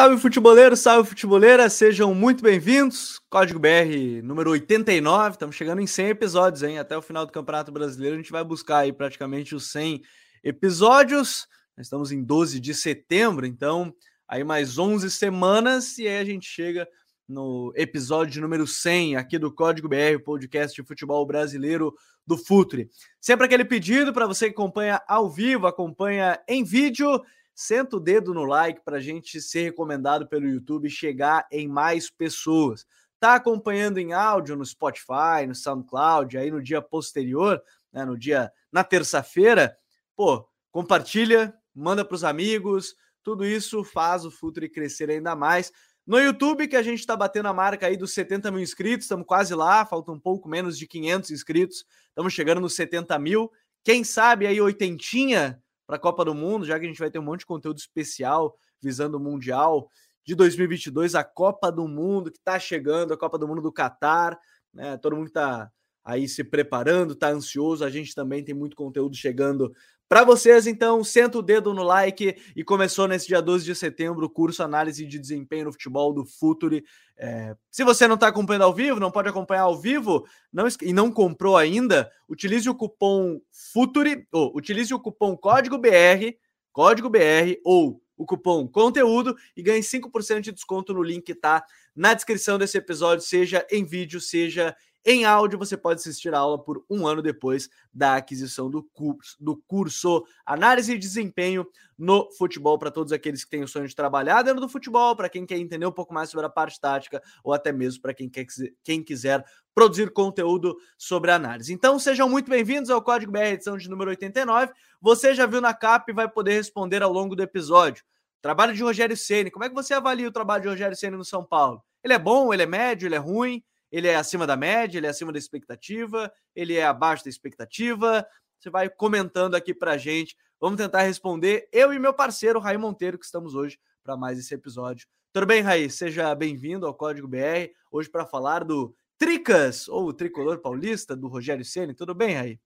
Salve futeboleiro, salve futeboleira, sejam muito bem-vindos. Código BR número 89, estamos chegando em 100 episódios, hein? Até o final do Campeonato Brasileiro a gente vai buscar aí praticamente os 100 episódios. Nós estamos em 12 de setembro, então aí mais 11 semanas e aí a gente chega no episódio número 100 aqui do Código BR, podcast de futebol brasileiro do Futre. Sempre aquele pedido para você que acompanha ao vivo, acompanha em vídeo senta o dedo no like para a gente ser recomendado pelo YouTube e chegar em mais pessoas. Tá acompanhando em áudio no Spotify, no SoundCloud, aí no dia posterior, né, no dia na terça-feira, pô, compartilha, manda para os amigos, tudo isso faz o Futre crescer ainda mais. No YouTube, que a gente está batendo a marca aí dos 70 mil inscritos, estamos quase lá, falta um pouco menos de 500 inscritos, estamos chegando nos 70 mil. Quem sabe aí oitentinha para a Copa do Mundo, já que a gente vai ter um monte de conteúdo especial visando o Mundial de 2022, a Copa do Mundo que está chegando, a Copa do Mundo do Catar, né? Todo mundo está aí se preparando, está ansioso. A gente também tem muito conteúdo chegando para vocês, então, senta o dedo no like e começou nesse dia 12 de setembro o curso Análise de Desempenho no Futebol do Futuri. É, se você não está acompanhando ao vivo, não pode acompanhar ao vivo não, e não comprou ainda, utilize o cupom Futuri, ou utilize o cupom Código BR, Código BR, ou o cupom Conteúdo e ganhe 5% de desconto no link que está na descrição desse episódio, seja em vídeo, seja em áudio, você pode assistir a aula por um ano depois da aquisição do curso, do curso Análise e Desempenho no Futebol, para todos aqueles que têm o sonho de trabalhar dentro do futebol, para quem quer entender um pouco mais sobre a parte tática, ou até mesmo para quem, quer, quem quiser produzir conteúdo sobre análise. Então, sejam muito bem-vindos ao Código BR, edição de número 89. Você já viu na capa e vai poder responder ao longo do episódio. Trabalho de Rogério Ceni. Como é que você avalia o trabalho de Rogério Ceni no São Paulo? Ele é bom, ele é médio, ele é ruim? Ele é acima da média, ele é acima da expectativa, ele é abaixo da expectativa. Você vai comentando aqui para gente. Vamos tentar responder. Eu e meu parceiro, Raí Monteiro, que estamos hoje para mais esse episódio. Tudo bem, Raí? Seja bem-vindo ao Código BR, hoje para falar do Tricas, ou tricolor paulista, do Rogério Ceni. Tudo bem, Raí?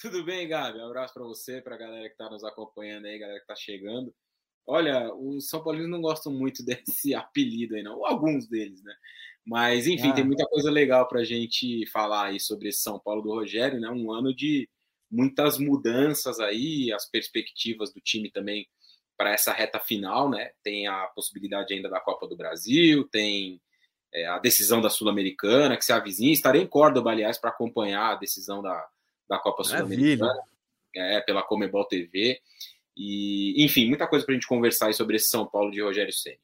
Tudo bem, Gabi? Um abraço para você, para a galera que está nos acompanhando aí, galera que está chegando. Olha, os São Paulinos não gostam muito desse apelido aí, não. Ou alguns deles, né? Mas, enfim, ah. tem muita coisa legal para a gente falar aí sobre esse São Paulo do Rogério, né? Um ano de muitas mudanças aí, as perspectivas do time também para essa reta final, né? Tem a possibilidade ainda da Copa do Brasil, tem é, a decisão da Sul-Americana, que se avizinha. Estarei em Córdoba, aliás, para acompanhar a decisão da, da Copa Sul-Americana é, pela Comebol TV. E, enfim, muita coisa para a gente conversar sobre esse São Paulo de Rogério Senna.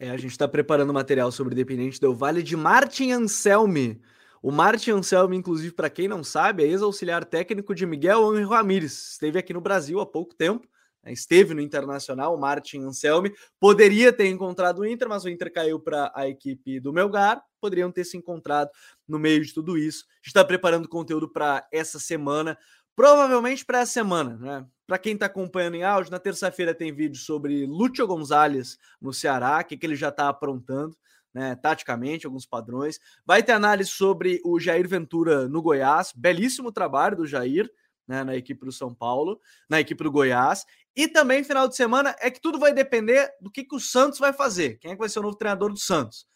É, a gente está preparando material sobre o Independente Del Vale de Martin Anselmi. O Martin Anselmi, inclusive, para quem não sabe, é ex-auxiliar técnico de Miguel Angel Ramírez. Esteve aqui no Brasil há pouco tempo, né? esteve no Internacional, o Martin Anselmi. Poderia ter encontrado o Inter, mas o Inter caiu para a equipe do Melgar. Poderiam ter se encontrado no meio de tudo isso. A gente está preparando conteúdo para essa semana, provavelmente para essa semana, né? Para quem está acompanhando em áudio, na terça-feira tem vídeo sobre Lúcio Gonzalez no Ceará, que, que ele já está aprontando, né, taticamente, alguns padrões. Vai ter análise sobre o Jair Ventura no Goiás, belíssimo trabalho do Jair, né, na equipe do São Paulo, na equipe do Goiás. E também, final de semana, é que tudo vai depender do que, que o Santos vai fazer. Quem é que vai ser o novo treinador do Santos?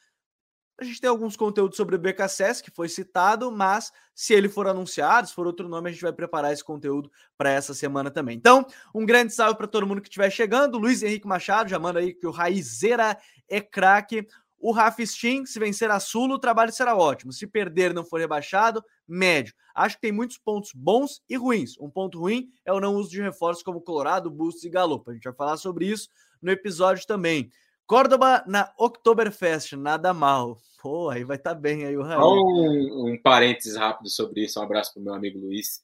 A gente tem alguns conteúdos sobre o BKSS, que foi citado, mas se ele for anunciado, se for outro nome, a gente vai preparar esse conteúdo para essa semana também. Então, um grande salve para todo mundo que estiver chegando. Luiz Henrique Machado já manda aí que o Raizeira é craque. O Rafa Sting, se vencer a Sula, o trabalho será ótimo. Se perder não for rebaixado, médio. Acho que tem muitos pontos bons e ruins. Um ponto ruim é o não uso de reforços como Colorado, Bustos e Galopa. A gente vai falar sobre isso no episódio também. Córdoba na Oktoberfest, nada mal. Pô, aí vai estar tá bem aí o Raí. Um, um parênteses rápido sobre isso, um abraço para o meu amigo Luiz.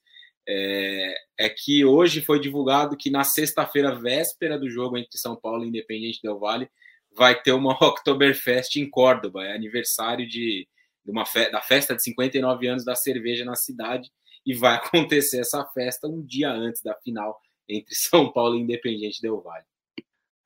É, é, que hoje foi divulgado que na sexta-feira, véspera do jogo entre São Paulo e Independente Del Vale, vai ter uma Oktoberfest em Córdoba. É aniversário de, de uma fe da festa de 59 anos da cerveja na cidade e vai acontecer essa festa um dia antes da final entre São Paulo e Independente Del Vale.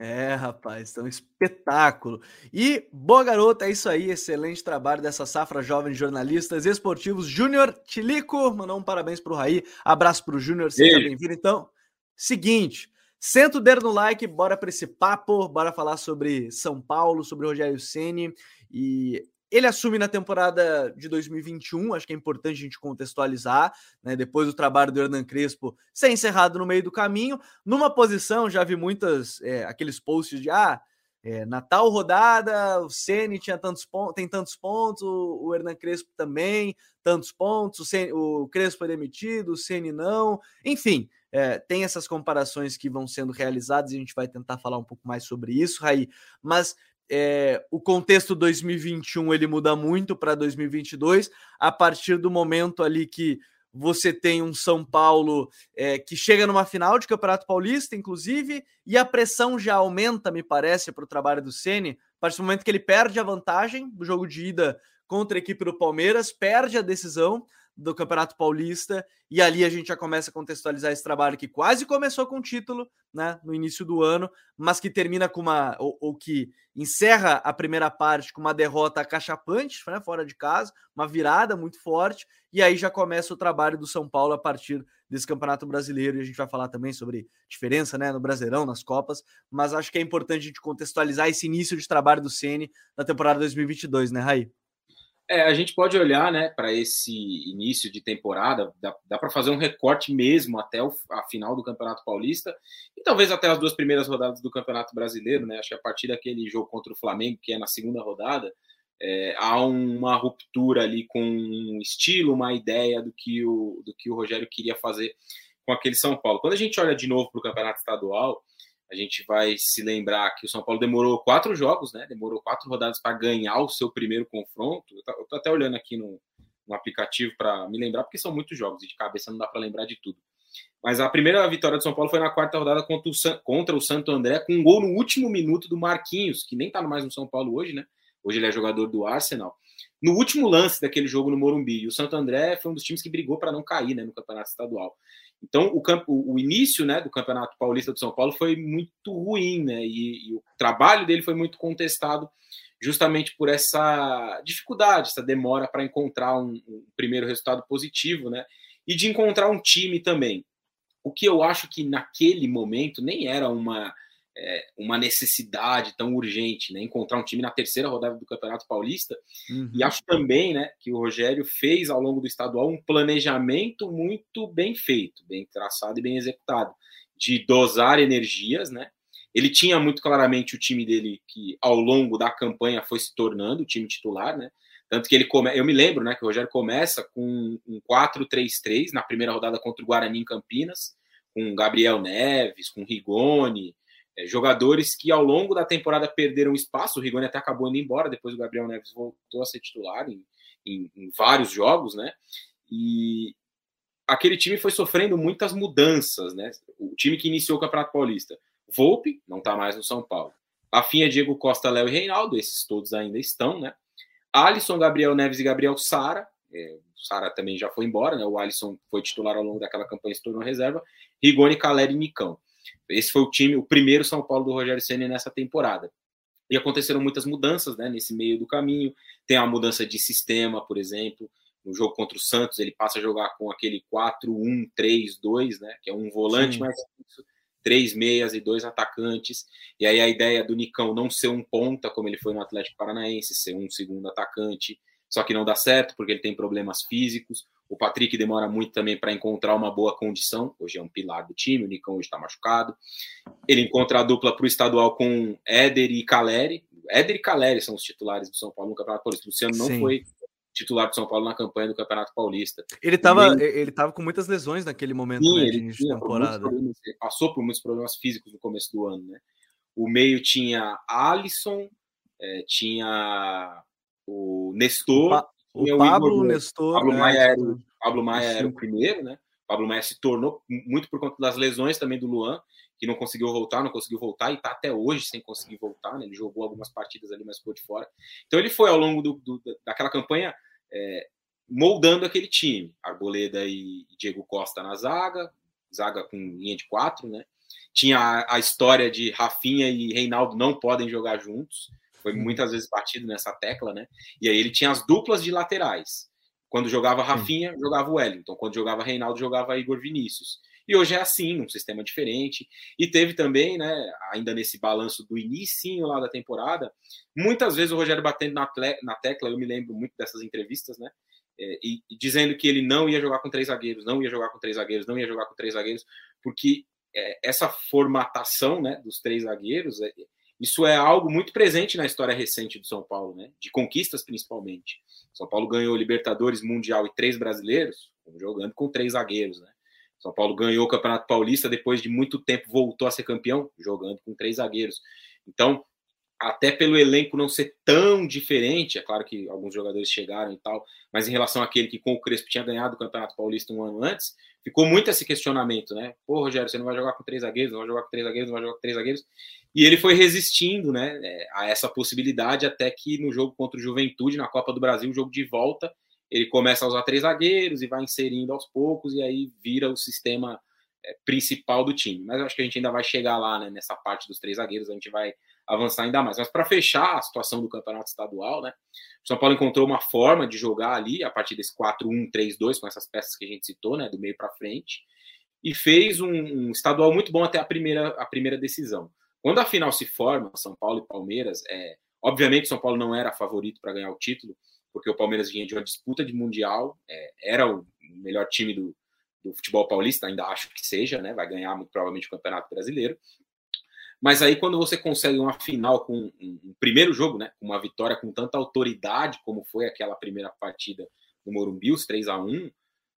É, rapaz, então espetáculo. E boa garota, é isso aí, excelente trabalho dessa safra jovem de jornalistas esportivos. Júnior Tilico, mandou um parabéns para o Raí, abraço para o Júnior, seja bem-vindo. Então, seguinte, Senta o dedo no like, bora para esse papo, bora falar sobre São Paulo, sobre Rogério Ceni e ele assume na temporada de 2021, acho que é importante a gente contextualizar, né? Depois do trabalho do Hernan Crespo ser encerrado no meio do caminho, numa posição, já vi muitas é, aqueles posts de ah, é, na tal rodada, o Ceni tinha tantos pontos, tem tantos pontos, o, Hernan Crespo também, tantos pontos, o, Ceni, o Crespo foi demitido, o Ceni não, enfim, é, tem essas comparações que vão sendo realizadas e a gente vai tentar falar um pouco mais sobre isso, Raí. Mas é, o contexto 2021 ele muda muito para 2022 a partir do momento ali que você tem um São Paulo é, que chega numa final de Campeonato Paulista, inclusive, e a pressão já aumenta, me parece, para o trabalho do Ceni, a partir do momento que ele perde a vantagem do jogo de ida contra a equipe do Palmeiras, perde a decisão, do Campeonato Paulista, e ali a gente já começa a contextualizar esse trabalho que quase começou com título, né, no início do ano, mas que termina com uma, ou, ou que encerra a primeira parte com uma derrota acachapante, né, fora de casa, uma virada muito forte, e aí já começa o trabalho do São Paulo a partir desse Campeonato Brasileiro, e a gente vai falar também sobre diferença, né, no Brasileirão, nas Copas, mas acho que é importante a gente contextualizar esse início de trabalho do Ceni na temporada 2022, né, Raí? É, a gente pode olhar né, para esse início de temporada, dá, dá para fazer um recorte mesmo até o, a final do Campeonato Paulista e talvez até as duas primeiras rodadas do Campeonato Brasileiro. Né? Acho que a partir daquele jogo contra o Flamengo, que é na segunda rodada, é, há uma ruptura ali com um estilo, uma ideia do que, o, do que o Rogério queria fazer com aquele São Paulo. Quando a gente olha de novo para o Campeonato Estadual, a gente vai se lembrar que o São Paulo demorou quatro jogos, né? Demorou quatro rodadas para ganhar o seu primeiro confronto. Eu tô até olhando aqui no, no aplicativo para me lembrar, porque são muitos jogos e de cabeça não dá para lembrar de tudo. Mas a primeira vitória do São Paulo foi na quarta rodada contra o, San, contra o Santo André, com um gol no último minuto do Marquinhos, que nem tá mais no São Paulo hoje, né? Hoje ele é jogador do Arsenal. No último lance daquele jogo no Morumbi, o Santo André foi um dos times que brigou para não cair né, no campeonato estadual. Então, o, campo, o início né, do Campeonato Paulista do São Paulo foi muito ruim, né? E, e, o trabalho dele foi muito contestado justamente por essa dificuldade, essa demora para encontrar um, um, primeiro resultado positivo, né? E de encontrar um time também. O que eu acho que naquele momento nem era uma é, uma necessidade tão urgente, né? Encontrar um time na terceira rodada do Campeonato Paulista. Uhum. E acho também, né, que o Rogério fez ao longo do estadual um planejamento muito bem feito, bem traçado e bem executado, de dosar energias, né? Ele tinha muito claramente o time dele que ao longo da campanha foi se tornando o time titular, né? Tanto que ele come... eu me lembro, né, que o Rogério começa com um 4-3-3 na primeira rodada contra o Guarani em Campinas, com Gabriel Neves, com Rigoni, é, jogadores que ao longo da temporada perderam espaço. O Rigoni até acabou indo embora, depois o Gabriel Neves voltou a ser titular em, em, em vários jogos, né? E aquele time foi sofrendo muitas mudanças, né? O time que iniciou o Campeonato Paulista. Volpe, não está mais no São Paulo. Rafinha, Diego Costa, Léo e Reinaldo, esses todos ainda estão, né? Alisson, Gabriel Neves e Gabriel Sara. É, Sara também já foi embora, né? O Alisson foi titular ao longo daquela campanha e se tornou reserva. Rigoni, Caleri e Nicão. Esse foi o time, o primeiro São Paulo do Rogério Ceni nessa temporada. E aconteceram muitas mudanças né, nesse meio do caminho. Tem a mudança de sistema, por exemplo. No jogo contra o Santos, ele passa a jogar com aquele 4-1-3-2, né? Que é um volante Sim. mais três meias e dois atacantes. E aí a ideia do Nicão não ser um ponta, como ele foi no Atlético Paranaense, ser um segundo atacante. Só que não dá certo, porque ele tem problemas físicos. O Patrick demora muito também para encontrar uma boa condição. Hoje é um pilar do time, o Nicão hoje está machucado. Ele encontra a dupla para o estadual com Éder e Caleri. Éder e Caleri são os titulares do São Paulo no Campeonato Paulista. O Luciano não Sim. foi titular do São Paulo na campanha do Campeonato Paulista. Ele estava ele tava com muitas lesões naquele momento Sim, né, de início de temporada. Ele passou por muitos problemas físicos no começo do ano. Né? O meio tinha Alisson, é, tinha o Nestor o Pablo o Nestor. Pablo, né? Maia era, Pablo Maia era o primeiro, né? Pablo Maia se tornou muito por conta das lesões também do Luan, que não conseguiu voltar, não conseguiu voltar e está até hoje sem conseguir voltar, né? Ele jogou algumas partidas ali, mas ficou de fora. Então ele foi ao longo do, do, daquela campanha é, moldando aquele time. Arboleda e Diego Costa na zaga, zaga com linha de quatro, né? Tinha a, a história de Rafinha e Reinaldo não podem jogar juntos foi muitas vezes batido nessa tecla, né? E aí ele tinha as duplas de laterais. Quando jogava Rafinha, jogava o Wellington. Quando jogava Reinaldo, jogava Igor Vinícius. E hoje é assim, num sistema diferente. E teve também, né, ainda nesse balanço do início lá da temporada, muitas vezes o Rogério batendo na, na tecla, eu me lembro muito dessas entrevistas, né? É, e, e, dizendo que ele não ia jogar com três zagueiros, não ia jogar com três zagueiros, não ia jogar com três zagueiros, porque é, essa formatação né, dos três zagueiros, é, isso é algo muito presente na história recente do São Paulo, né, de conquistas principalmente. São Paulo ganhou Libertadores Mundial e três brasileiros, jogando com três zagueiros. Né? São Paulo ganhou o Campeonato Paulista depois de muito tempo, voltou a ser campeão, jogando com três zagueiros. Então, até pelo elenco não ser tão diferente, é claro que alguns jogadores chegaram e tal, mas em relação àquele que com o Crespo tinha ganhado o Campeonato Paulista um ano antes, ficou muito esse questionamento, né? Pô, Rogério, você não vai jogar com três zagueiros, não vai jogar com três zagueiros, não vai jogar com três zagueiros. E ele foi resistindo, né, é, a essa possibilidade até que no jogo contra o Juventude, na Copa do Brasil, jogo de volta, ele começa a usar três zagueiros e vai inserindo aos poucos e aí vira o sistema é, principal do time. Mas eu acho que a gente ainda vai chegar lá, né, nessa parte dos três zagueiros, a gente vai avançar ainda mais. Mas para fechar a situação do campeonato estadual, né? O São Paulo encontrou uma forma de jogar ali a partir desse 4-1-3-2 com essas peças que a gente citou, né, do meio para frente, e fez um, um, estadual muito bom até a primeira a primeira decisão. Quando a final se forma, São Paulo e Palmeiras, é, obviamente São Paulo não era favorito para ganhar o título, porque o Palmeiras vinha de uma disputa de mundial, é, era o melhor time do, do futebol paulista, ainda acho que seja, né? Vai ganhar muito provavelmente o Campeonato Brasileiro. Mas aí, quando você consegue uma final com um, um, primeiro jogo, né? Uma vitória com tanta autoridade como foi aquela primeira partida no Morumbi, os 3 a 1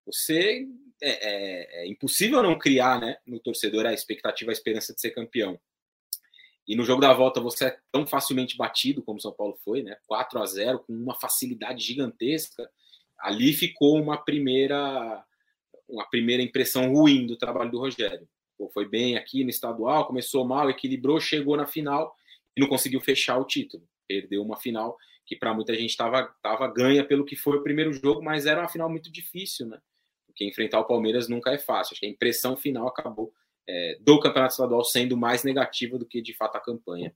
você é, é, é, impossível não criar né, no torcedor a expectativa, a esperança de ser campeão. E no jogo da volta você é tão facilmente batido como São Paulo foi, né? 4 a 0 com uma facilidade gigantesca. Ali ficou uma primeira uma primeira impressão ruim do trabalho do Rogério. Pô, foi bem aqui no estadual, começou mal, equilibrou, chegou na final e não conseguiu fechar o título. Perdeu uma final que para muita gente estava tava ganha pelo que foi o primeiro jogo, mas era uma final muito difícil, né? Porque enfrentar o Palmeiras nunca é fácil. Acho que a impressão final acabou é, do campeonato estadual sendo mais negativa do que de fato a campanha.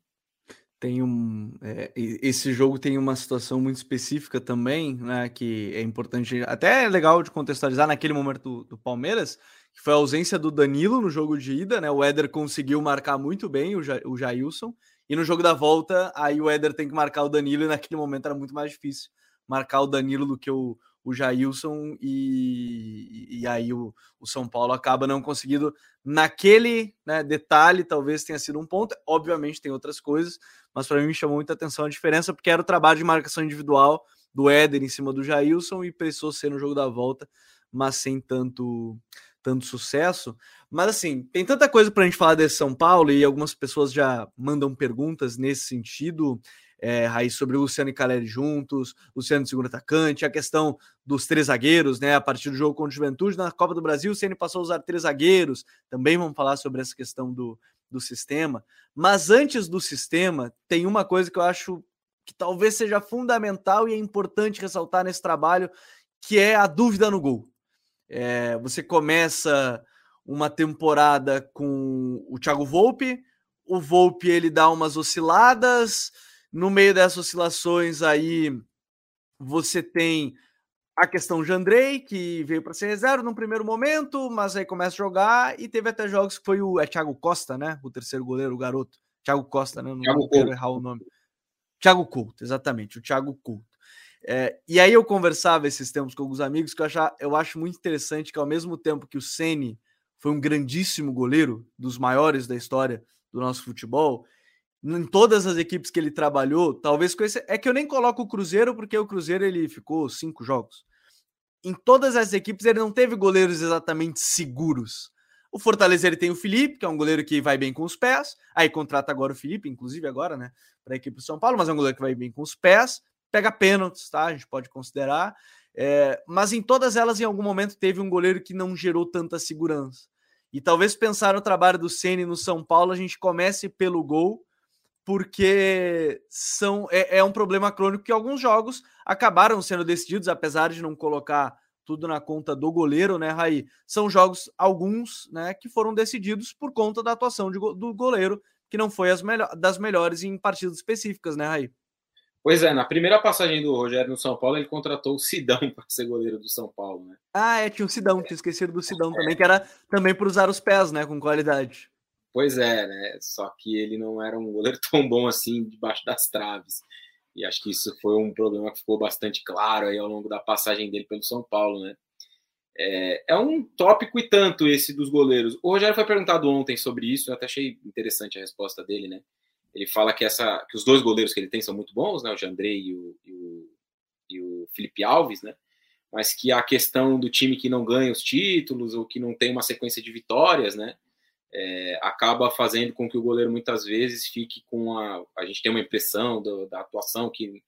Tem um. É, esse jogo tem uma situação muito específica também, né? Que é importante, até é legal de contextualizar naquele momento do, do Palmeiras, que foi a ausência do Danilo no jogo de ida, né? O Éder conseguiu marcar muito bem o, ja, o Jailson, e no jogo da volta, aí o Éder tem que marcar o Danilo, e naquele momento era muito mais difícil marcar o Danilo do que o, o Jailson, e, e aí o, o São Paulo acaba não conseguindo naquele né, detalhe, talvez tenha sido um ponto. Obviamente tem outras coisas, mas para mim chamou muita atenção a diferença, porque era o trabalho de marcação individual do Éder em cima do Jailson e precisou ser no jogo da volta, mas sem tanto tanto sucesso. Mas assim, tem tanta coisa para a gente falar desse São Paulo e algumas pessoas já mandam perguntas nesse sentido. É, Raiz, sobre o Luciano e Caleri juntos, Luciano de segundo atacante, a questão dos três zagueiros, né? A partir do jogo contra o Juventude, na Copa do Brasil, o Ceni passou a usar três zagueiros. Também vamos falar sobre essa questão do, do sistema. Mas antes do sistema, tem uma coisa que eu acho que talvez seja fundamental e é importante ressaltar nesse trabalho, que é a dúvida no gol. É, você começa uma temporada com o Thiago Volpe, o Volpe ele dá umas osciladas, no meio dessas oscilações aí você tem a questão de Andrei, que veio para ser reserva no primeiro momento, mas aí começa a jogar e teve até jogos que foi o é Thiago Costa, né? O terceiro goleiro, o garoto. Thiago Costa, né? Não, Thiago quero errar o nome. Thiago Couto, exatamente, o Thiago Couto. É, e aí eu conversava esses tempos com alguns amigos que eu, achava, eu acho muito interessante que ao mesmo tempo que o Ceni foi um grandíssimo goleiro, dos maiores da história do nosso futebol, em todas as equipes que ele trabalhou, talvez com esse, é que eu nem coloco o Cruzeiro porque o Cruzeiro ele ficou cinco jogos. Em todas as equipes ele não teve goleiros exatamente seguros. O Fortaleza ele tem o Felipe, que é um goleiro que vai bem com os pés. Aí contrata agora o Felipe, inclusive agora, né, para a equipe do São Paulo, mas é um goleiro que vai bem com os pés pega pênaltis, tá? A gente pode considerar. É, mas em todas elas, em algum momento, teve um goleiro que não gerou tanta segurança. E talvez pensar no trabalho do Ceni no São Paulo, a gente comece pelo gol, porque são é, é, um problema crônico que alguns jogos acabaram sendo decididos, apesar de não colocar tudo na conta do goleiro, né, Raí? São jogos, alguns, né, que foram decididos por conta da atuação de, do goleiro, que não foi as melhor, das melhores em partidas específicas, né, Raí? Pois é, na primeira passagem do Rogério no São Paulo, ele contratou o Sidão para ser goleiro do São Paulo, né? Ah, é, tinha o Sidão, tinha esquecido do Sidão é. também, que era também para usar os pés, né, com qualidade. Pois é, né? Só que ele não era um goleiro tão bom assim debaixo das traves. E acho que isso foi um problema que ficou bastante claro aí ao longo da passagem dele pelo São Paulo, né? É, é, um tópico e tanto esse dos goleiros. O Rogério foi perguntado ontem sobre isso, eu até achei interessante a resposta dele, né? Ele fala que, essa, que os dois goleiros que ele tem são muito bons, né? O Jandrei e o, e o, e o Felipe Alves, né? Mas que a questão do time que não ganha os títulos ou que não tem uma sequência de vitórias, né? É, acaba fazendo com que o goleiro muitas vezes fique com a. A gente tem uma impressão do, da atuação que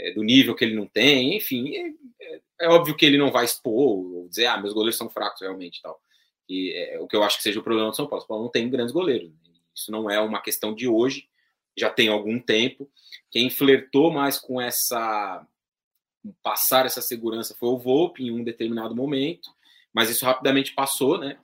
é, do nível que ele não tem, enfim, é, é, óbvio que ele não vai expor ou dizer, ah, meus goleiros são fracos realmente tal. E é, o que eu acho que seja o problema do São Paulo. São Paulo não tem grandes goleiros. Né? Isso não é uma questão de hoje, já tem algum tempo. Quem flertou mais com essa passar essa segurança foi o Volpe em um determinado momento, mas isso rapidamente passou, né?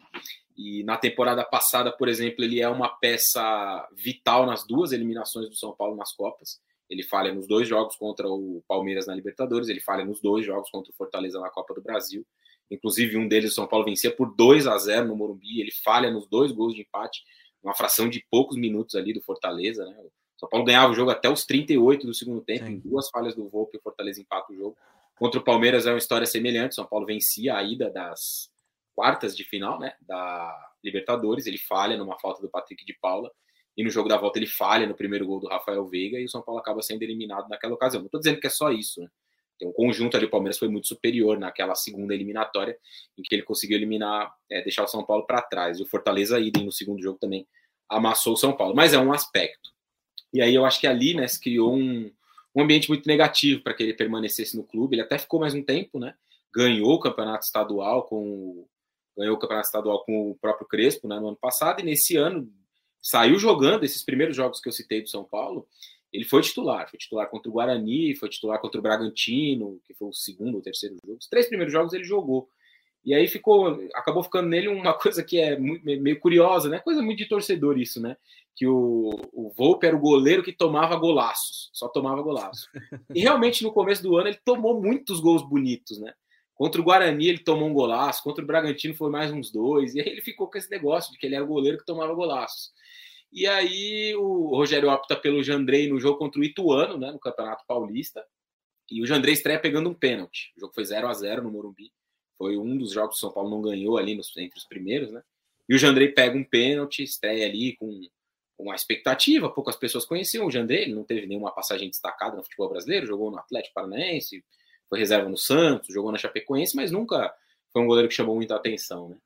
E na temporada passada, por exemplo, ele é uma peça vital nas duas eliminações do São Paulo nas Copas. Ele falha nos dois jogos contra o Palmeiras na Libertadores, ele falha nos dois jogos contra o Fortaleza na Copa do Brasil. Inclusive, um deles, o São Paulo vencia por 2 a 0 no Morumbi. Ele falha nos dois gols de empate, uma fração de poucos minutos ali do Fortaleza. Né? O São Paulo ganhava o jogo até os 38 do segundo tempo, Sim. em duas falhas do Volpe, o Fortaleza empata o jogo. Contra o Palmeiras é uma história semelhante. O São Paulo vencia a ida das quartas de final né, da Libertadores. Ele falha numa falta do Patrick de Paula e no jogo da volta ele falha no primeiro gol do Rafael Veiga e o São Paulo acaba sendo eliminado naquela ocasião. Não estou dizendo que é só isso, né? Tem um conjunto ali, o Palmeiras foi muito superior naquela segunda eliminatória, em que ele conseguiu eliminar, é, deixar o São Paulo para trás. E o Fortaleza, idem no segundo jogo também, amassou o São Paulo. Mas é um aspecto. E aí eu acho que ali, né, se criou um, um ambiente muito negativo para que ele permanecesse no clube. Ele até ficou mais um tempo, né? Ganhou o campeonato estadual com ganhou o campeonato estadual com o próprio Crespo né, no ano passado, e nesse ano saiu jogando esses primeiros jogos que eu citei do São Paulo. Ele foi titular, foi titular contra o Guarani, foi titular contra o Bragantino, que foi o segundo ou terceiro jogo. Os três primeiros jogos ele jogou. E aí ficou, acabou ficando nele uma coisa que é muito, meio curiosa, né? Coisa muito de torcedor isso, né? Que o, o Volpe era o goleiro que tomava golaços, só tomava golaços. E realmente no começo do ano ele tomou muitos gols bonitos, né? Contra o Guarani ele tomou um golaço, contra o Bragantino foi mais uns dois, e aí ele ficou com esse negócio de que ele era o goleiro que tomava golaços. E aí o Rogério opta pelo Jandrei no jogo contra o Ituano, né, no Campeonato Paulista. E o Jandrei estreia pegando um pênalti. O jogo foi 0 a 0 no Morumbi. Foi um dos jogos que o São Paulo não ganhou ali nos, entre os primeiros, né? E o Jandrei pega um pênalti, estreia ali com, uma expectativa. Poucas pessoas conheciam o Jandrei, ele não teve nenhuma passagem destacada no futebol brasileiro, jogou no Atlético Paranaense, foi reserva no Santos, jogou na Chapecoense, mas nunca foi um goleiro que chamou muita atenção, né?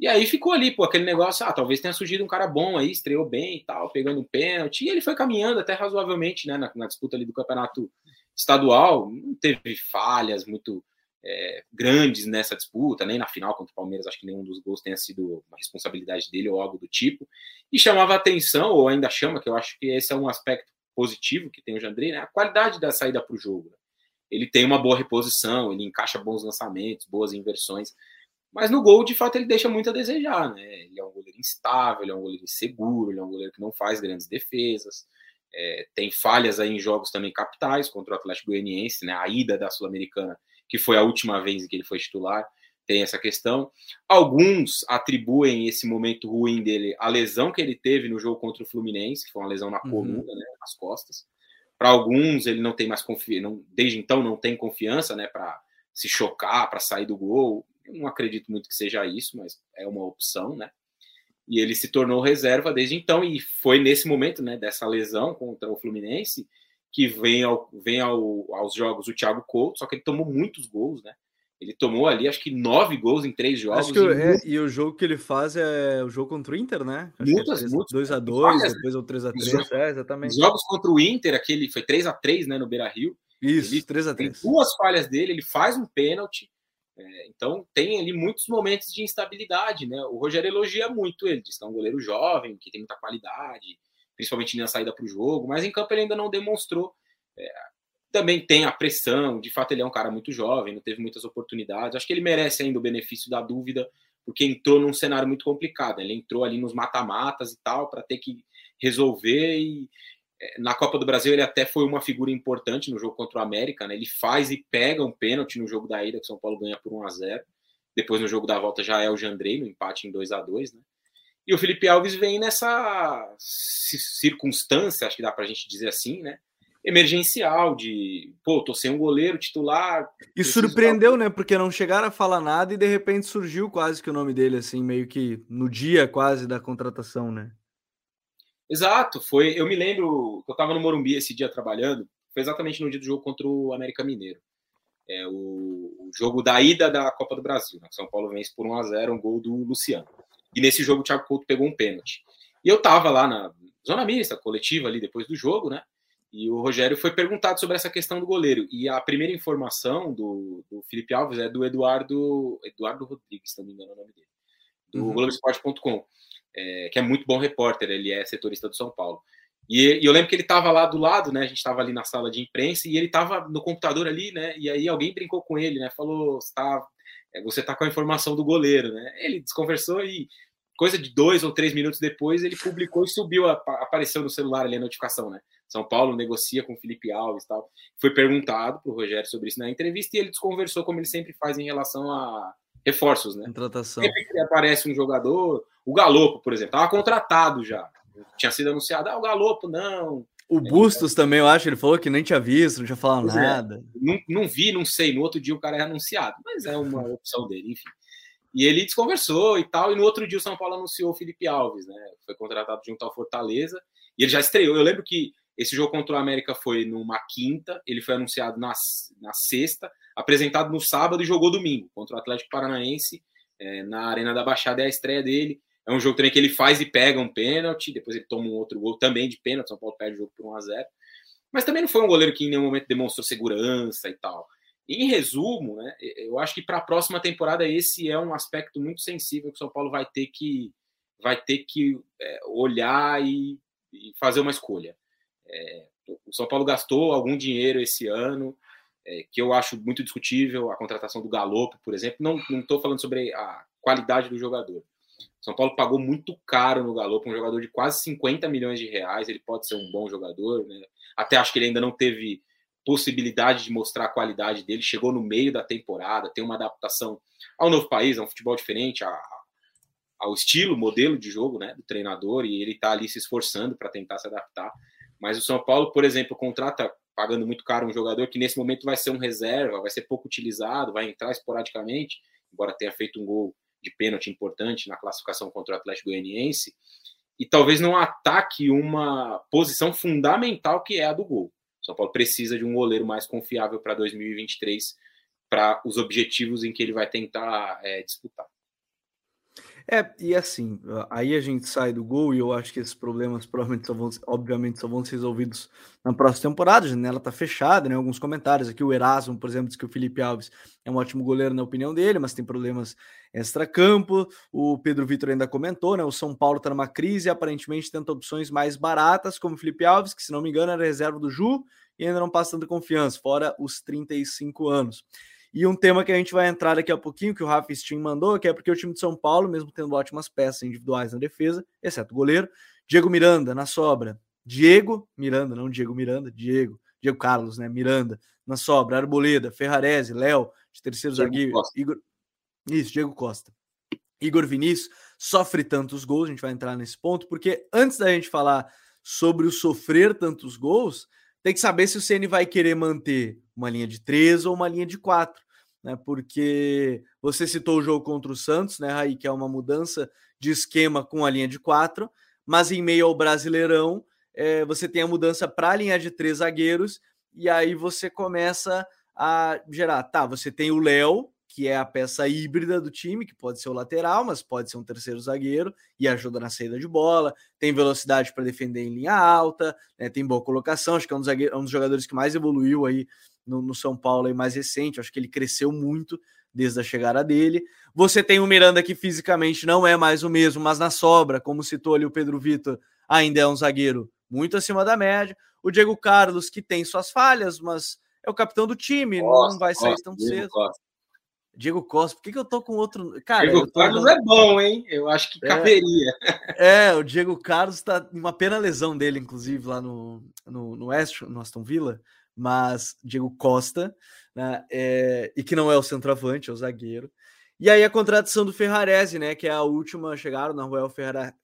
E aí ficou ali, pô, aquele negócio, ah, talvez tenha surgido um cara bom aí, estreou bem e tal, pegando um pênalti, e ele foi caminhando até razoavelmente, né, na, na disputa ali do campeonato estadual, não teve falhas muito é, grandes nessa disputa, nem na final contra o Palmeiras, acho que nenhum dos gols tenha sido uma responsabilidade dele ou algo do tipo, e chamava atenção, ou ainda chama, que eu acho que esse é um aspecto positivo que tem o Jandrei, né, a qualidade da saída para o jogo. Né? Ele tem uma boa reposição, ele encaixa bons lançamentos, boas inversões, mas no gol, de fato, ele deixa muito a desejar, né? Ele é um goleiro instável, ele é um goleiro inseguro, ele é um goleiro que não faz grandes defesas. É, tem falhas aí em jogos também capitais contra o Atlético Goianiense, né? A ida da Sul-Americana, que foi a última vez em que ele foi titular, tem essa questão. Alguns atribuem esse momento ruim dele à lesão que ele teve no jogo contra o Fluminense, que foi uma lesão na uhum. coluna, uhum. né, nas costas. Para alguns, ele não tem mais confiança, desde então não tem confiança, né, para se chocar, para sair do gol. Eu não acredito muito que seja isso, mas é uma opção, né? E ele se tornou reserva desde então, e foi nesse momento, né, dessa lesão contra o Fluminense, que vem, ao, vem ao, aos jogos o Thiago Couto, só que ele tomou muitos gols, né? Ele tomou ali, acho que nove gols em três jogos. Acho que e, é, e o jogo que ele faz é o jogo contra o Inter, né? Acho muitas, é muitas. 2x2, depois é o 3x3. É, exatamente. Os jogos contra o Inter, aquele foi 3x3, né, no Beira Rio. Isso, 3x3. Tem duas falhas dele, ele faz um pênalti. É, então tem ali muitos momentos de instabilidade, né? O Rogério elogia muito ele, diz que é um goleiro jovem, que tem muita qualidade, principalmente na saída para o jogo, mas em campo ele ainda não demonstrou. É, também tem a pressão, de fato ele é um cara muito jovem, não teve muitas oportunidades. Acho que ele merece ainda o benefício da dúvida, porque entrou num cenário muito complicado. Ele entrou ali nos mata-matas e tal, para ter que resolver e É, na Copa do Brasil ele até foi uma figura importante no jogo contra o América, né? Ele faz e pega um pênalti no jogo da ida que São Paulo ganha por 1 a 0. Depois no jogo da volta já é o Jandrei no empate em 2 a 2, né? E o Felipe Alves vem nessa circunstância, acho que dá para a gente dizer assim, né? Emergencial de, pô, tô sem um goleiro titular. E surpreendeu, né? Porque não chegaram a falar nada e de repente surgiu quase que o nome dele, assim, meio que no dia quase da contratação, né? Exato, foi. Eu me lembro que eu estava no Morumbi esse dia trabalhando, foi exatamente no dia do jogo contra o América Mineiro. É o, o jogo da ida da Copa do Brasil. Né? São Paulo vence por 1 a 0 um gol do Luciano. E nesse jogo o Thiago Couto pegou um pênalti. E eu estava lá na zona mista, coletiva ali depois do jogo, né? E o Rogério foi perguntado sobre essa questão do goleiro. E a primeira informação do, do Felipe Alves é do Eduardo Eduardo Rodrigues, se não me engano é o nome dele, do uhum. Globoesporte.com é, que é muito bom repórter, ele é setorista do São Paulo. E, e eu lembro que ele estava lá do lado, né? A gente estava ali na sala de imprensa e ele estava no computador ali, né? E aí alguém brincou com ele, né? Falou, tá, é, você tá com a informação do goleiro, né? Ele desconversou e coisa de dois ou três minutos depois ele publicou e subiu, apareceu no celular ali a notificação, né? São Paulo negocia com Felipe Alves tal. Foi perguntado para o Rogério sobre isso na entrevista e ele desconversou como ele sempre faz em relação a reforços, né? Contratação. Sempre que aparece um jogador, o Galopo, por exemplo, estava contratado já. Tinha sido anunciado, ah, o Galopo não. O Bustos é, também, eu acho, ele falou que nem tinha visto, não tinha falado é. nada. É. Não, não vi, não sei. No outro dia o cara é anunciado, mas é uma opção dele, enfim. E ele desconversou e tal, e no outro dia o São Paulo anunciou o Felipe Alves, né? Foi contratado junto ao Fortaleza, e ele já estreou. Eu lembro que esse jogo contra o América foi numa quinta, ele foi anunciado na, na sexta, apresentado no sábado e jogou domingo contra o Atlético Paranaense é, na Arena da Baixada, é a estreia dele. É um jogo também que ele faz e pega um pênalti, depois ele toma um outro gol também de pênalti, São Paulo perde o jogo por 1 a 0 Mas também não foi um goleiro que em nenhum momento demonstrou segurança e tal. Em resumo, né, eu acho que para a próxima temporada esse é um aspecto muito sensível que o São Paulo vai ter que, vai ter que é, olhar e, e, fazer uma escolha. É, o São Paulo gastou algum dinheiro esse ano, é, que eu acho muito discutível, a contratação do Galopo, por exemplo. Não estou falando sobre a qualidade do jogador. São Paulo pagou muito caro no Galopo, um jogador de quase 50 milhões de reais. Ele pode ser um bom jogador, né? Até acho que ele ainda não teve possibilidade de mostrar a qualidade dele. Chegou no meio da temporada, tem uma adaptação ao novo país, a um futebol diferente, a, ao estilo, modelo de jogo né, do treinador, e ele está ali se esforçando para tentar se adaptar. Mas o São Paulo, por exemplo, contrata pagando muito caro um jogador que nesse momento vai ser um reserva, vai ser pouco utilizado, vai entrar esporadicamente, embora tenha feito um gol de pênalti importante na classificação contra o Atlético Goianiense, e talvez não ataque uma posição fundamental que é a do gol. O São Paulo precisa de um goleiro mais confiável para 2023 para os objetivos em que ele vai tentar é, disputar. É, e assim, aí a gente sai do gol e eu acho que esses problemas provavelmente só vão, obviamente, só vão ser resolvidos na próxima temporada. A janela tá fechada, né? Alguns comentários aqui. O Erasmo, por exemplo, diz que o Felipe Alves é um ótimo goleiro na opinião dele, mas tem problemas extra-campo. O Pedro Vitor ainda comentou, né? O São Paulo tá numa crise e aparentemente tenta opções mais baratas, como o Felipe Alves, que se não me engano era reserva do Ju e ainda não passa tanta confiança, fora os 35 anos. E um tema que a gente vai entrar daqui a pouquinho, que o Rafa Stein mandou, que é porque o time de São Paulo, mesmo tendo ótimas peças individuais na defesa, exceto o goleiro, Diego Miranda na sobra. Diego Miranda, não Diego Miranda, Diego. Diego Carlos, né? Miranda na sobra, Arboleda, Ferrarese, Léo, de terceiro Diego zagueiro, Costa. Igor. Isso, Diego Costa. Igor Vinícius sofre tantos gols, a gente vai entrar nesse ponto, porque antes da gente falar sobre o sofrer tantos gols, tem que saber se o CN vai querer manter uma linha de três ou uma linha de quatro, né? Porque você citou o jogo contra o Santos, né, Raí, que é uma mudança de esquema com a linha de quatro, mas em meio ao Brasileirão, é, você tem a mudança para a linha de três zagueiros, e aí você começa a gerar. Tá, você tem o Léo, que é a peça híbrida do time, que pode ser o lateral, mas pode ser um terceiro zagueiro e ajuda na saída de bola, tem velocidade para defender em linha alta, né, tem boa colocação, acho que é um dos, é um dos jogadores que mais evoluiu aí no, no, São Paulo aí mais recente, acho que ele cresceu muito desde a chegada dele. Você tem o Miranda que fisicamente não é mais o mesmo, mas na sobra, como citou ali o Pedro Vitor, ainda é um zagueiro muito acima da média. O Diego Carlos, que tem suas falhas, mas é o capitão do time, não vai sair tão cedo. Diego Costa, por que, que eu tô com outro. Cara, Diego Carlos é bom, hein? Eu acho que é, caberia. É, o Diego Carlos tá uma pena lesão dele, inclusive, lá no, no, no West, no Aston Villa, mas Diego Costa, né? É, e que não é o centroavante, é o zagueiro. E aí a contratação do Ferrarese, né? Que é a última, chegaram na Royal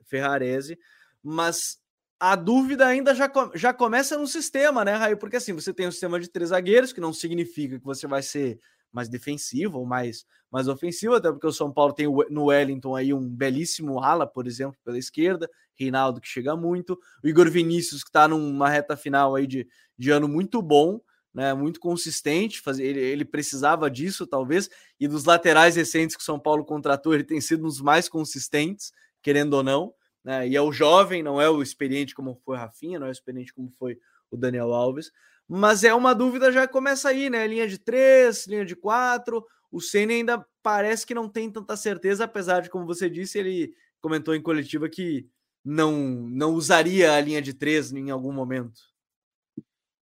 Ferrarese, mas a dúvida ainda já, já começa no sistema, né, Raio? Porque assim, você tem um sistema de três zagueiros, que não significa que você vai ser mais defensivo ou mais, mais ofensivo, até porque o São Paulo tem no Wellington aí um belíssimo ala, por exemplo, pela esquerda, Reinaldo que chega muito, o Igor Vinícius que está numa reta final aí de, de ano muito bom, né, muito consistente, fazer, ele, ele precisava disso talvez, e dos laterais recentes que o São Paulo contratou, ele tem sido um dos mais consistentes, querendo ou não, né, e é o jovem, não é o experiente como foi Rafinha, não é o experiente como foi o Daniel Alves, mas é uma dúvida já começa aí, né? Linha de três, linha de quatro. O Senna ainda parece que não tem tanta certeza, apesar de, como você disse, ele comentou em coletiva que não, não usaria a linha de três em algum momento.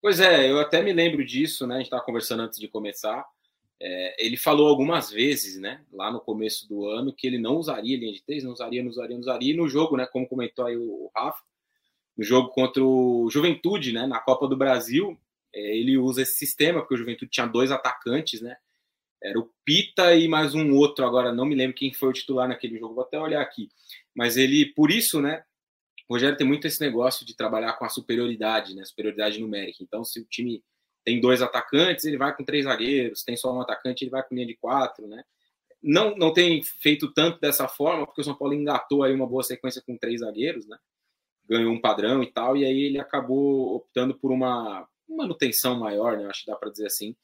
Pois é, eu até me lembro disso, né? A gente estava conversando antes de começar. É, ele falou algumas vezes, né, lá no começo do ano, que ele não usaria linha de três, não usaria, não usaria, não usaria. E no jogo, né, como comentou aí o, Rafa, no jogo contra o Juventude, né, na Copa do Brasil, é, ele usa esse sistema, porque o Juventude tinha dois atacantes, né? Era o Pita e mais um outro, agora não me lembro quem foi o titular naquele jogo, vou até olhar aqui. Mas ele, por isso, né? O Rogério tem muito esse negócio de trabalhar com a superioridade, né? Superioridade numérica. Então, se o time tem dois atacantes, ele vai com três zagueiros, tem só um atacante, ele vai com linha de quatro, né? Não, não tem feito tanto dessa forma, porque o São Paulo engatou aí uma boa sequência com três zagueiros, né? Ganhou um padrão e tal, e aí ele acabou optando por uma manutenção maior, né, acho que dá para dizer assim,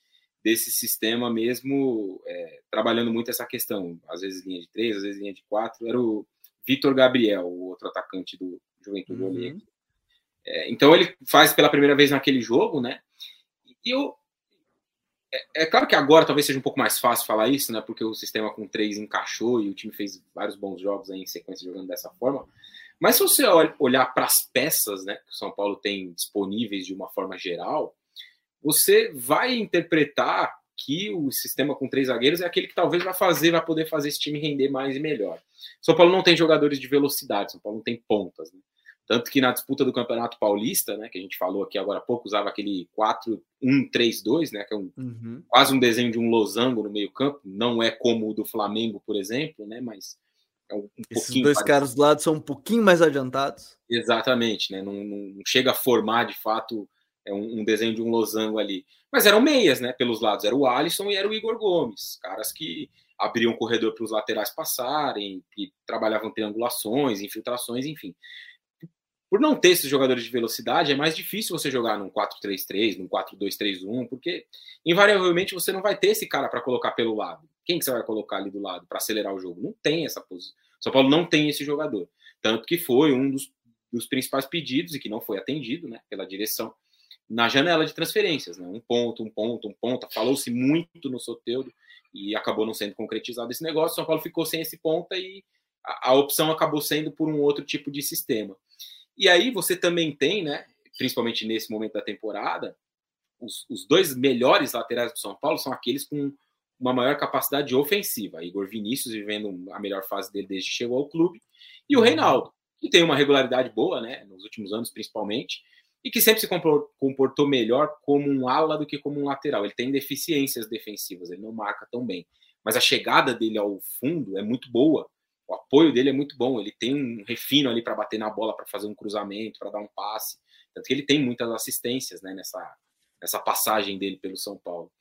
desse sistema mesmo, é, trabalhando muito essa questão, às vezes linha de três, às vezes linha de quatro, era o Vitor Gabriel, o outro atacante do Juventude uhum. é, então ele faz pela primeira vez naquele jogo, né, e eu, é, é, claro que agora talvez seja um pouco mais fácil falar isso, né, porque o sistema com três encaixou e o time fez vários bons jogos aí em sequência jogando dessa forma, mas se você olhar para as peças né, que o São Paulo tem disponíveis de uma forma geral, você vai interpretar que o sistema com três zagueiros é aquele que talvez vai fazer, vai poder fazer esse time render mais e melhor. São Paulo não tem jogadores de velocidade, São Paulo não tem pontas. Né? Tanto que na disputa do Campeonato Paulista, né, que a gente falou aqui agora há pouco, usava aquele 4-1-3-2, né, que é um, uhum. quase um desenho de um losango no meio-campo. Não é como o do Flamengo, por exemplo, né, mas é um, um Esses dois parecido. caras do lado são um pouquinho mais adiantados. Exatamente, né? Não, não chega a formar de fato é um, um, desenho de um losango ali. Mas eram meias, né? Pelos lados. Era o Alisson e era o Igor Gomes. Caras que abriam corredor para os laterais passarem, que trabalhavam triangulações, infiltrações, enfim. Por não ter esses jogadores de velocidade, é mais difícil você jogar num 4-3-3, num 4-2-3-1, porque invariavelmente você não vai ter esse cara para colocar pelo lado. Quem que você vai colocar ali do lado para acelerar o jogo? Não tem essa posição. São Paulo não tem esse jogador. Tanto que foi um dos, dos principais pedidos e que não foi atendido né, pela direção na janela de transferências. Né? Um ponto, um ponto, um ponto. Falou-se muito no Soteudo e acabou não sendo concretizado esse negócio. São Paulo ficou sem esse ponta e a, a opção acabou sendo por um outro tipo de sistema. E aí você também tem, né, principalmente nesse momento da temporada, os, os dois melhores laterais do São Paulo são aqueles com uma maior capacidade ofensiva. Igor Vinícius vivendo a melhor fase dele desde que chegou ao clube. E o uhum. Reinaldo, que tem uma regularidade boa, né, nos últimos anos principalmente, e que sempre se comportou melhor como um ala do que como um lateral. Ele tem deficiências defensivas, ele não marca tão bem. Mas a chegada dele ao fundo é muito boa. O apoio dele é muito bom. Ele tem um refino ali para bater na bola, para fazer um cruzamento, para dar um passe. Tanto que ele tem muitas assistências né, nessa, nessa passagem dele pelo São Paulo.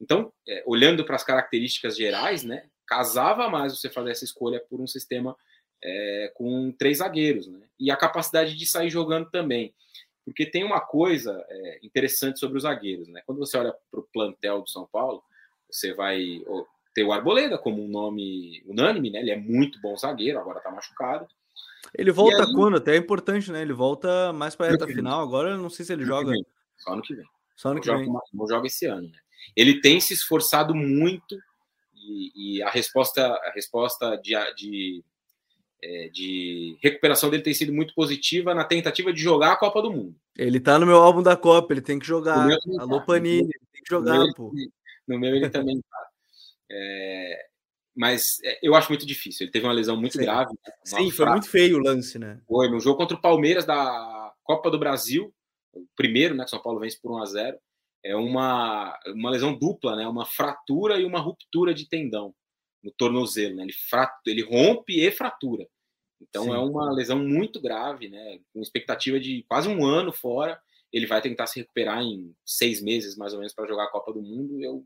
Então, é, olhando para as características gerais, né, casava mais você fazer essa escolha por um sistema é, com três zagueiros, né, e a capacidade de sair jogando também. Porque tem uma coisa é, interessante sobre os zagueiros. Né? Quando você olha para o plantel do São Paulo, você vai ter o Arboleda como um nome unânime, né? ele é muito bom zagueiro, agora está machucado. Ele volta aí, quando? Até é importante, né? Ele volta mais para a reta final. Agora eu não sei se ele joga. Só ano que vem. Só ano que vem. Não joga esse ano, né? ele tem se esforçado muito e, e a resposta, a resposta de, de, é, de, recuperação dele tem sido muito positiva na tentativa de jogar a Copa do Mundo. Ele tá no meu álbum da Copa, ele tem que jogar. Alô, tá. Panini, ele tem que jogar, no pô. no meu ele também tá. É, mas é, eu acho muito difícil. Ele teve uma lesão muito Sim. grave. Né? Sim, foi muito feio o lance, né? Foi no jogo contra o Palmeiras da Copa do Brasil, o primeiro, né? Que São Paulo vence por 1 a 0 É uma, uma lesão dupla, né? Uma fratura e uma ruptura de tendão no tornozelo, né? Ele, frat, ele rompe e fratura. Então Sim. é uma lesão muito grave, né? Com expectativa de quase um ano fora. Ele vai tentar se recuperar em seis meses, mais ou menos, para jogar a Copa do Mundo. Eu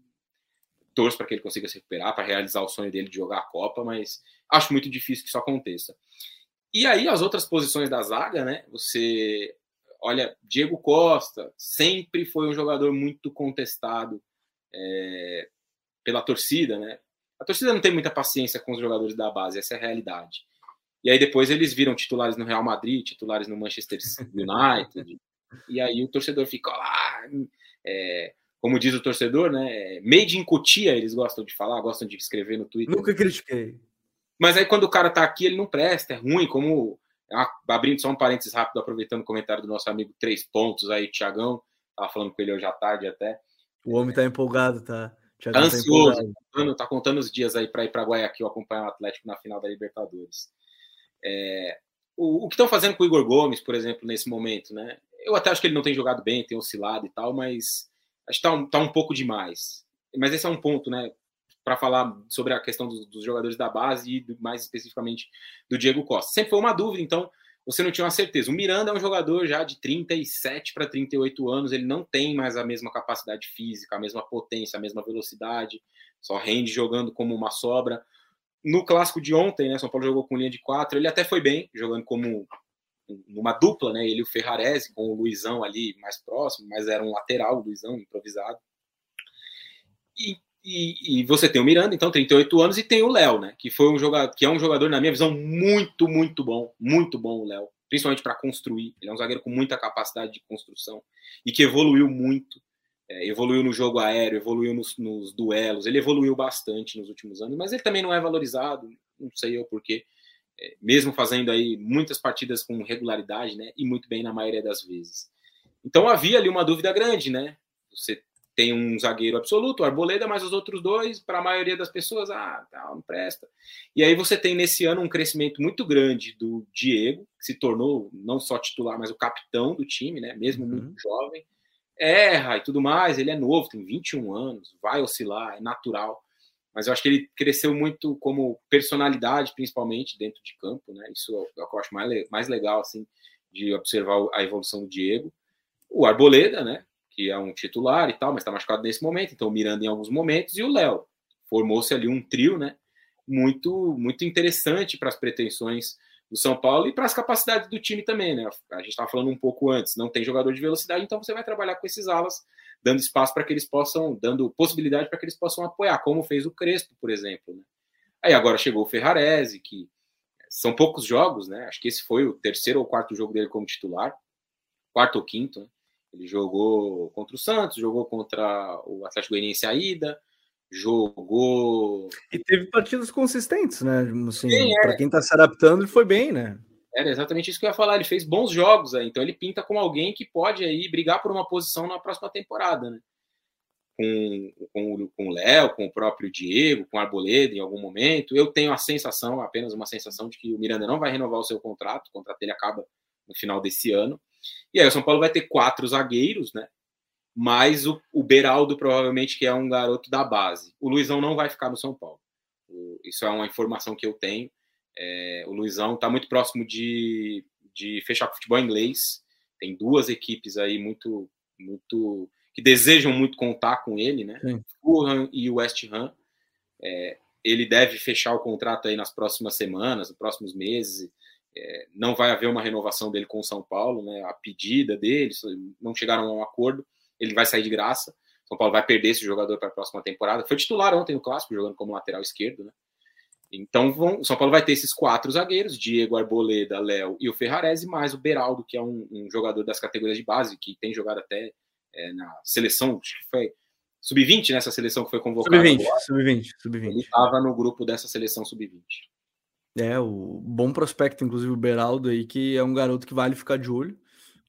torço para que ele consiga se recuperar, para realizar o sonho dele de jogar a Copa, mas acho muito difícil que isso aconteça. E aí, as outras posições da zaga, né? Você olha, Diego Costa sempre foi um jogador muito contestado é, pela torcida, né? A torcida não tem muita paciência com os jogadores da base, essa é a realidade. E aí depois eles viram titulares no Real Madrid, titulares no Manchester United. e aí o torcedor fica lá, é, como diz o torcedor, né? Made in Cotia, eles gostam de falar, gostam de escrever no Twitter. Nunca critiquei. Mas aí quando o cara tá aqui, ele não presta, é ruim, como abrindo só um parênteses rápido, aproveitando o comentário do nosso amigo Três Pontos aí, Tiagão, tava falando com ele hoje à tarde até. O homem tá empolgado, tá? Thiagão tá ansioso, tá contando, tá contando os dias aí para ir para Guayaquil acompanhar o Atlético na final da Libertadores. É, o, o, que estão fazendo com o Igor Gomes, por exemplo, nesse momento, né? Eu até acho que ele não tem jogado bem, tem oscilado e tal, mas acho que tá um, tá um pouco demais. Mas esse é um ponto, né? Para falar sobre a questão dos, dos, jogadores da base e do, mais especificamente do Diego Costa. Sempre foi uma dúvida, então você não tinha uma certeza. O Miranda é um jogador já de 37 para 38 anos, ele não tem mais a mesma capacidade física, a mesma potência, a mesma velocidade, só rende jogando como uma sobra no clássico de ontem, né, São Paulo jogou com linha de quatro, ele até foi bem, jogando como uma dupla, né, ele e o Ferrarese, com o Luizão ali mais próximo, mas era um lateral, o Luizão, improvisado. E, e, e, você tem o Miranda, então, 38 anos, e tem o Léo, né, que, foi um jogador, que é um jogador, na minha visão, muito, muito bom, muito bom o Léo, principalmente para construir, ele é um zagueiro com muita capacidade de construção, e que evoluiu muito, é, evoluiu no jogo aéreo, evoluiu nos, nos, duelos, ele evoluiu bastante nos últimos anos, mas ele também não é valorizado, não sei eu porquê, mesmo fazendo aí muitas partidas com regularidade, né, e muito bem na maioria das vezes. Então havia ali uma dúvida grande, né? Você tem um zagueiro absoluto, Arboleda, mas os outros dois, para a maioria das pessoas, ah, tá, não presta. E aí você tem nesse ano um crescimento muito grande do Diego, que se tornou não só titular, mas o capitão do time, né? Mesmo uhum. muito jovem erra e tudo mais, ele é novo, tem 21 anos, vai oscilar, é natural. Mas eu acho que ele cresceu muito como personalidade, principalmente dentro de campo, né? Isso é o que eu acho mais, mais legal, assim, de observar a evolução do Diego. O Arboleda, né? Que é um titular e tal, mas está machucado nesse momento, então o Miranda em alguns momentos, e o Léo. Formou-se ali um trio, né? Muito, muito interessante para as pretensões do São Paulo e para as capacidades do time também, né? A gente estava falando um pouco antes, não tem jogador de velocidade, então você vai trabalhar com esses alas, dando espaço para que eles possam, dando possibilidade para que eles possam apoiar, como fez o Crespo, por exemplo. Né? Aí agora chegou o Ferrarese, que são poucos jogos, né? Acho que esse foi o terceiro ou quarto jogo dele como titular, quarto ou quinto. Né? Ele jogou contra o Santos, jogou contra o Atlético Goianiense a ida, jogou. E teve partidas consistentes, né? Assim, para quem está se adaptando, ele foi bem, né? Era exatamente isso que eu ia falar. Ele fez bons jogos, aí, então ele pinta como alguém que pode aí brigar por uma posição na próxima temporada, né? Com, com, com o Léo, com o próprio Diego, com o Arboleda em algum momento. Eu tenho a sensação, apenas uma sensação, de que o Miranda não vai renovar o seu contrato, o contrato dele acaba no final desse ano. E aí o São Paulo vai ter quatro zagueiros, né? mais o, o Beraldo, provavelmente, que é um garoto da base. O Luizão não vai ficar no São Paulo. O, isso é uma informação que eu tenho. É, o Luizão está muito próximo de, de fechar com o futebol inglês. Tem duas equipes aí muito, muito que desejam muito contar com ele, né? O Fulham e o West Ham. É, ele deve fechar o contrato aí nas próximas semanas, nos próximos meses. É, não vai haver uma renovação dele com o São Paulo, né? A pedida dele, não chegaram a um acordo ele vai sair de graça. São Paulo vai perder esse jogador para a próxima temporada. Foi titular ontem no clássico, jogando como lateral esquerdo, né? Então, vão, São Paulo vai ter esses quatro zagueiros: Diego, Arboleda, Léo e o Ferrarese, mais o Beraldo, que é um, um, jogador das categorias de base, que tem jogado até é, na seleção, acho que foi sub-20 nessa seleção que foi convocada. Sub-20, sub-20, sub-20. Ele estava no grupo dessa seleção sub-20. É, o bom prospecto, inclusive o Beraldo aí, que é um garoto que vale ficar de olho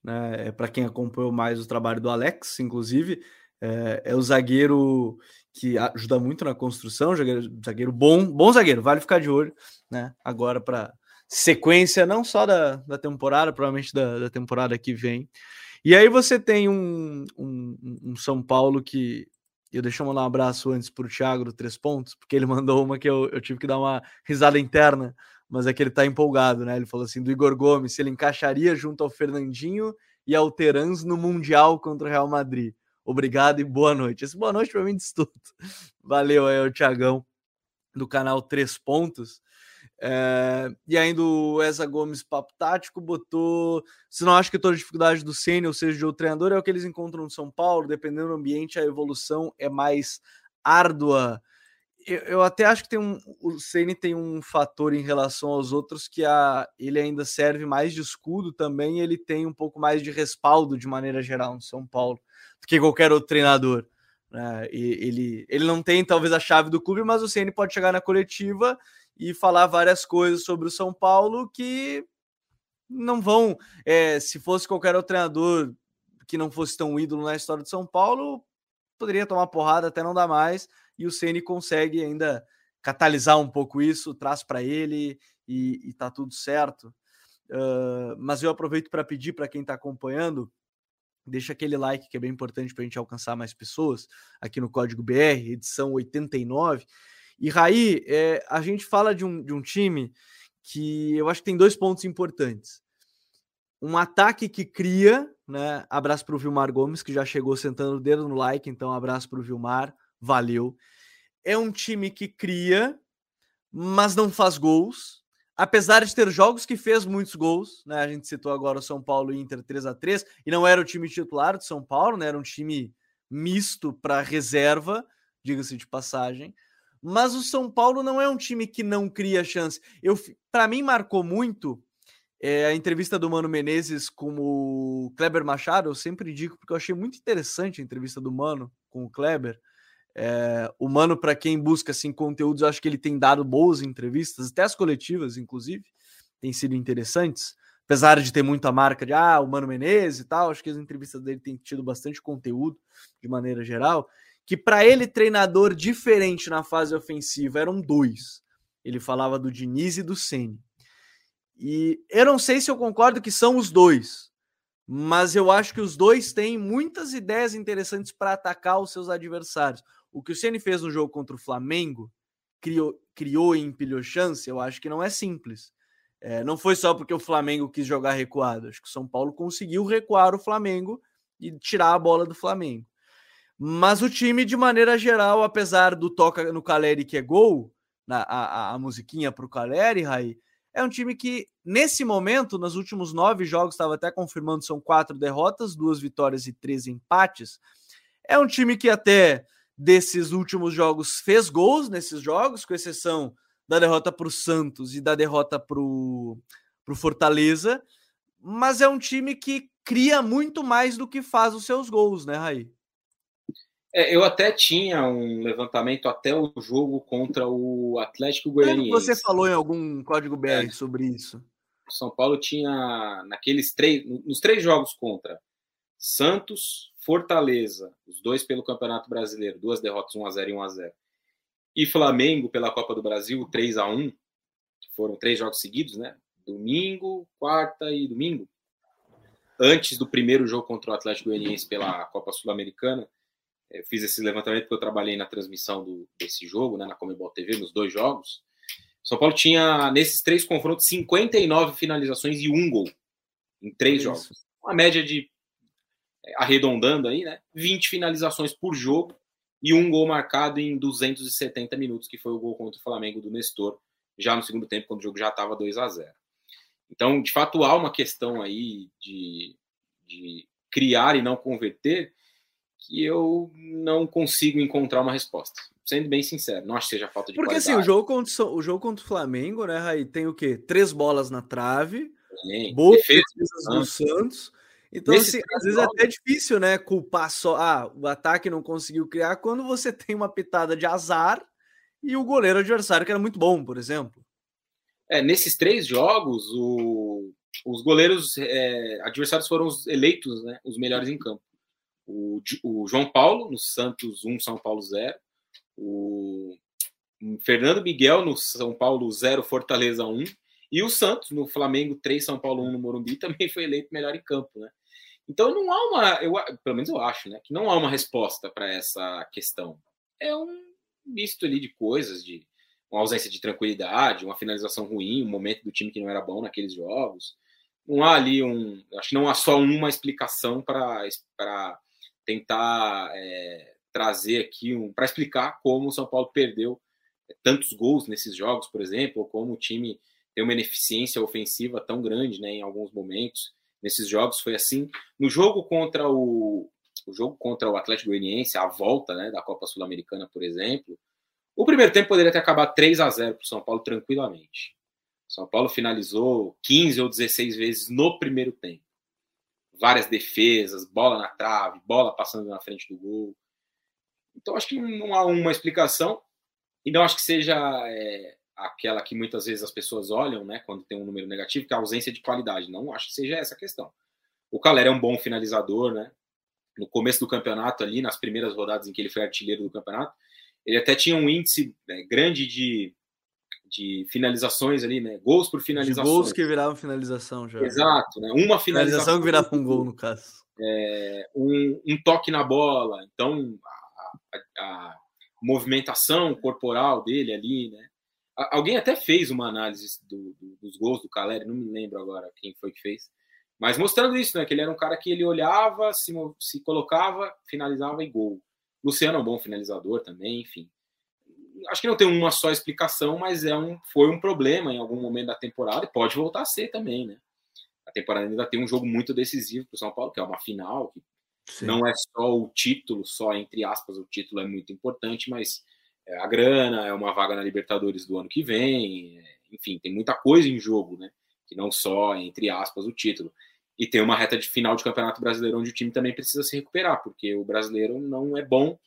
né? É, Para quem acompanhou mais o trabalho do Alex, inclusive, é, é, o zagueiro que ajuda muito na construção, zagueiro, zagueiro bom, bom zagueiro, vale ficar de olho, né? Agora para sequência, não só da, da temporada, provavelmente da, da temporada que vem. E aí você tem um, um, um São Paulo que eu deixo eu mandar um abraço antes para o Thiago do Três Pontos, porque ele mandou uma que eu, eu tive que dar uma risada interna, mas é que ele está empolgado, né? Ele falou assim: do Igor Gomes, se ele encaixaria junto ao Fernandinho e ao Terans no Mundial contra o Real Madrid. Obrigado e boa noite. Esse boa noite para mim diz tudo. Valeu aí, o Tiagão, do canal Três Pontos. É, e ainda o Eza Gomes, papo tático, botou. Se não acha que toda dificuldade do Senna, ou seja, de outro treinador, é o que eles encontram no São Paulo, dependendo do ambiente, a evolução é mais árdua. Eu, eu até acho que tem um, o Ceni tem um fator em relação aos outros que a, ele ainda serve mais de escudo também, ele tem um pouco mais de respaldo de maneira geral no São Paulo do que qualquer outro treinador. Né? ele, ele não tem talvez a chave do clube, mas o Ceni pode chegar na coletiva e falar várias coisas sobre o São Paulo que não vão. É, se fosse qualquer outro treinador que não fosse tão ídolo na história de São Paulo, poderia tomar porrada até não dar mais, e o Ceni consegue ainda catalisar um pouco isso, traz para ele e, e tá tudo certo. Uh, mas eu aproveito para pedir para quem está acompanhando Deixa aquele like que é bem importante para a gente alcançar mais pessoas aqui no Código BR, edição 89. E Raí, é, a gente fala de um, de um time que eu acho que tem dois pontos importantes. Um ataque que cria, né? Abraço para o Vilmar Gomes, que já chegou sentando o dedo no like, então abraço para o Vilmar, valeu. É um time que cria, mas não faz gols apesar de ter jogos que fez muitos gols, né? A gente citou agora o São Paulo e Inter 3 a 3 e não era o time titular do São Paulo, né? Era um time misto para reserva, diga-se de passagem. Mas o São Paulo não é um time que não cria chance. Eu, para mim, marcou muito é, a entrevista do Mano Menezes com o Kleber Machado. Eu sempre digo porque eu achei muito interessante a entrevista do Mano com o Kleber. É, o Mano, para quem busca assim, conteúdos, eu acho que ele tem dado boas entrevistas, até as coletivas, inclusive, têm sido interessantes. Apesar de ter muita marca de ah, o Mano Menezes e tal, acho que as entrevistas dele têm tido bastante conteúdo de maneira geral. Que para ele, treinador diferente na fase ofensiva eram dois. Ele falava do Diniz e do Ceni. E eu não sei se eu concordo que são os dois, mas eu acho que os dois têm muitas ideias interessantes para atacar os seus adversários. O que o Ceni fez no jogo contra o Flamengo, criou, criou e empilhou chance, eu acho que não é simples. É, não foi só porque o Flamengo quis jogar recuado. Acho que o São Paulo conseguiu recuar o Flamengo e tirar a bola do Flamengo. Mas o time, de maneira geral, apesar do toca no Caleri que é gol, na, a, a, musiquinha para o Caleri, Raí, é um time que, nesse momento, nos últimos nove jogos, estava até confirmando, são quatro derrotas, duas vitórias e três empates. É um time que até desses últimos jogos fez gols nesses jogos, com exceção da derrota para o Santos e da derrota para o Fortaleza, mas é um time que cria muito mais do que faz os seus gols, né, Raí? É, eu até tinha um levantamento até o jogo contra o Atlético Goianiense. Você falou em algum código BR é. sobre isso? São Paulo tinha naqueles três, nos três jogos contra Santos, Fortaleza, os dois pelo Campeonato Brasileiro, duas derrotas, 1 a 0 e 1 a 0. E Flamengo pela Copa do Brasil, 3 a 1, que foram três jogos seguidos, né? Domingo, quarta e domingo. Antes do primeiro jogo contra o Atlético Goianiense pela Copa Sul-Americana, eu fiz esse levantamento porque eu trabalhei na transmissão do, desse jogo, né, na Comebol TV, nos dois jogos. São Paulo tinha, nesses três confrontos, 59 finalizações e um gol em três é jogos. Uma média de arredondando aí, né? 20 finalizações por jogo e um gol marcado em 270 minutos, que foi o gol contra o Flamengo do Nestor, já no segundo tempo, quando o jogo já estava 2 a 0 Então, de fato, há uma questão aí de, de criar e não converter que eu não consigo encontrar uma resposta. Sendo bem sincero, não acho que seja falta de Porque qualidade. assim, o jogo contra o jogo contra o Flamengo, né, Raí, tem o quê? Três bolas na trave, boas defesas do Santos então, assim, às vezes é até difícil, né, culpar só, ah, o ataque não conseguiu criar quando você tem uma pitada de azar e o goleiro adversário que era muito bom, por exemplo. É, nesses três jogos, o, os goleiros é, adversários foram os eleitos, né, os melhores em campo. O, o, João Paulo, no Santos 1, São Paulo 0. O Fernando Miguel no São Paulo 0, Fortaleza 1. E o Santos no Flamengo 3, São Paulo 1 no Morumbi também foi eleito melhor em campo, né? Então não há uma, eu, pelo menos eu acho, né, que não há uma resposta para essa questão. É um misto ali de coisas, de uma ausência de tranquilidade, uma finalização ruim, um momento do time que não era bom naqueles jogos. Não há ali um, acho que não há só uma explicação para tentar é, trazer aqui um, para explicar como o São Paulo perdeu tantos gols nesses jogos, por exemplo, ou como o time tem uma ineficiência ofensiva tão grande, né, em alguns momentos nesses jogos foi assim. No jogo contra o, o jogo contra o Atlético Goianiense, a volta, né, da Copa Sul-Americana, por exemplo, o primeiro tempo poderia ter acabado 3 a 0 para o São Paulo tranquilamente. São Paulo finalizou 15 ou 16 vezes no primeiro tempo. Várias defesas, bola na trave, bola passando na frente do gol. Então acho que não há uma explicação e não acho que seja é, aquela que muitas vezes as pessoas olham, né, quando tem um número negativo, que é a ausência de qualidade. Não acho que seja essa a questão. O Calera é um bom finalizador, né? No começo do campeonato ali, nas primeiras rodadas em que ele foi artilheiro do campeonato, ele até tinha um índice né, grande de, de finalizações ali, né? Gols por finalização. gols que viravam finalização já. Exato, né? Uma finalização, finalização que virava um gol, no caso. É, um, um, toque na bola, então a, a, a movimentação corporal dele ali, né? Alguém até fez uma análise do, do, dos gols do Caleri, não me lembro agora quem foi que fez, mas mostrando isso, né? Que ele era um cara que ele olhava, se, se colocava, finalizava e gol. Luciano é um bom finalizador também, enfim. Acho que não tem uma só explicação, mas é um, foi um problema em algum momento da temporada e pode voltar a ser também, né? A temporada ainda tem um jogo muito decisivo para o São Paulo, que é uma final, que Sim. não é só o título, só entre aspas, o título é muito importante, mas a grana, é uma vaga na Libertadores do ano que vem, é, enfim, tem muita coisa em jogo, né? Que não só, entre aspas, o título. E tem uma reta de final de Campeonato Brasileiro onde o time também precisa se recuperar, porque o brasileiro não é bom,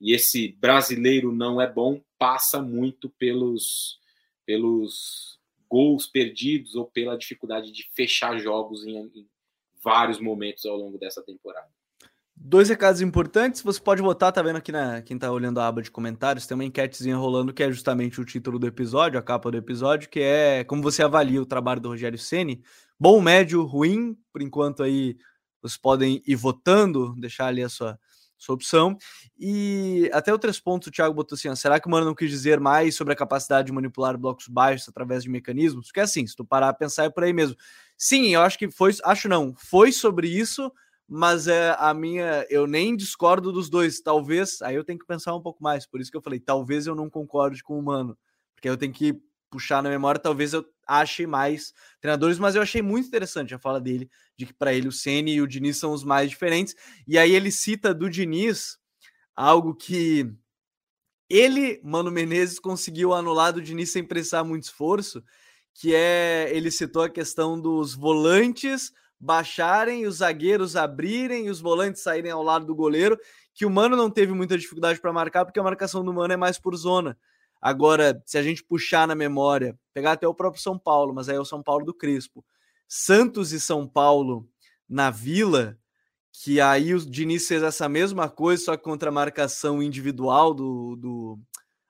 e esse brasileiro não é bom passa muito pelos, pelos gols perdidos ou pela dificuldade de fechar jogos em, em vários momentos ao longo dessa temporada. Dois recados importantes, você pode botar, tá vendo aqui na quem tá olhando a aba de comentários, tem uma enquetezinha rolando que é justamente o título do episódio, a capa do episódio, que é como você avalia o trabalho do Rogério Ceni. Bom, médio, ruim, por enquanto aí vocês podem ir votando, deixar ali a sua, sua opção. E até outros pontos o Thiago botou assim: será que o Mano não quis dizer mais sobre a capacidade de manipular blocos baixos através de mecanismos? Porque assim, se tu parar a pensar é por aí mesmo. Sim, eu acho que foi, acho não, foi sobre isso, mas é a minha, eu nem discordo dos dois, talvez, aí eu tenho que pensar um pouco mais, por isso que eu falei, talvez eu não concorde com o Mano, porque eu tenho que puxar na memória, talvez eu ache mais treinadores, mas eu achei muito interessante a fala dele, de que para ele o Ceni e o Diniz são os mais diferentes, e aí ele cita do Diniz algo que ele, Mano Menezes, conseguiu anular do Diniz sem precisar muito esforço, que é, ele citou a questão dos volantes baixarem, os zagueiros abrirem os volantes saírem ao lado do goleiro, que o Mano não teve muita dificuldade para marcar, porque a marcação do Mano é mais por zona. Agora, se a gente puxar na memória, pegar até o próprio São Paulo, mas aí é o São Paulo do Crespo. Santos e São Paulo na Vila, que aí o Diniz fez essa mesma coisa, só que contra a marcação individual do, do.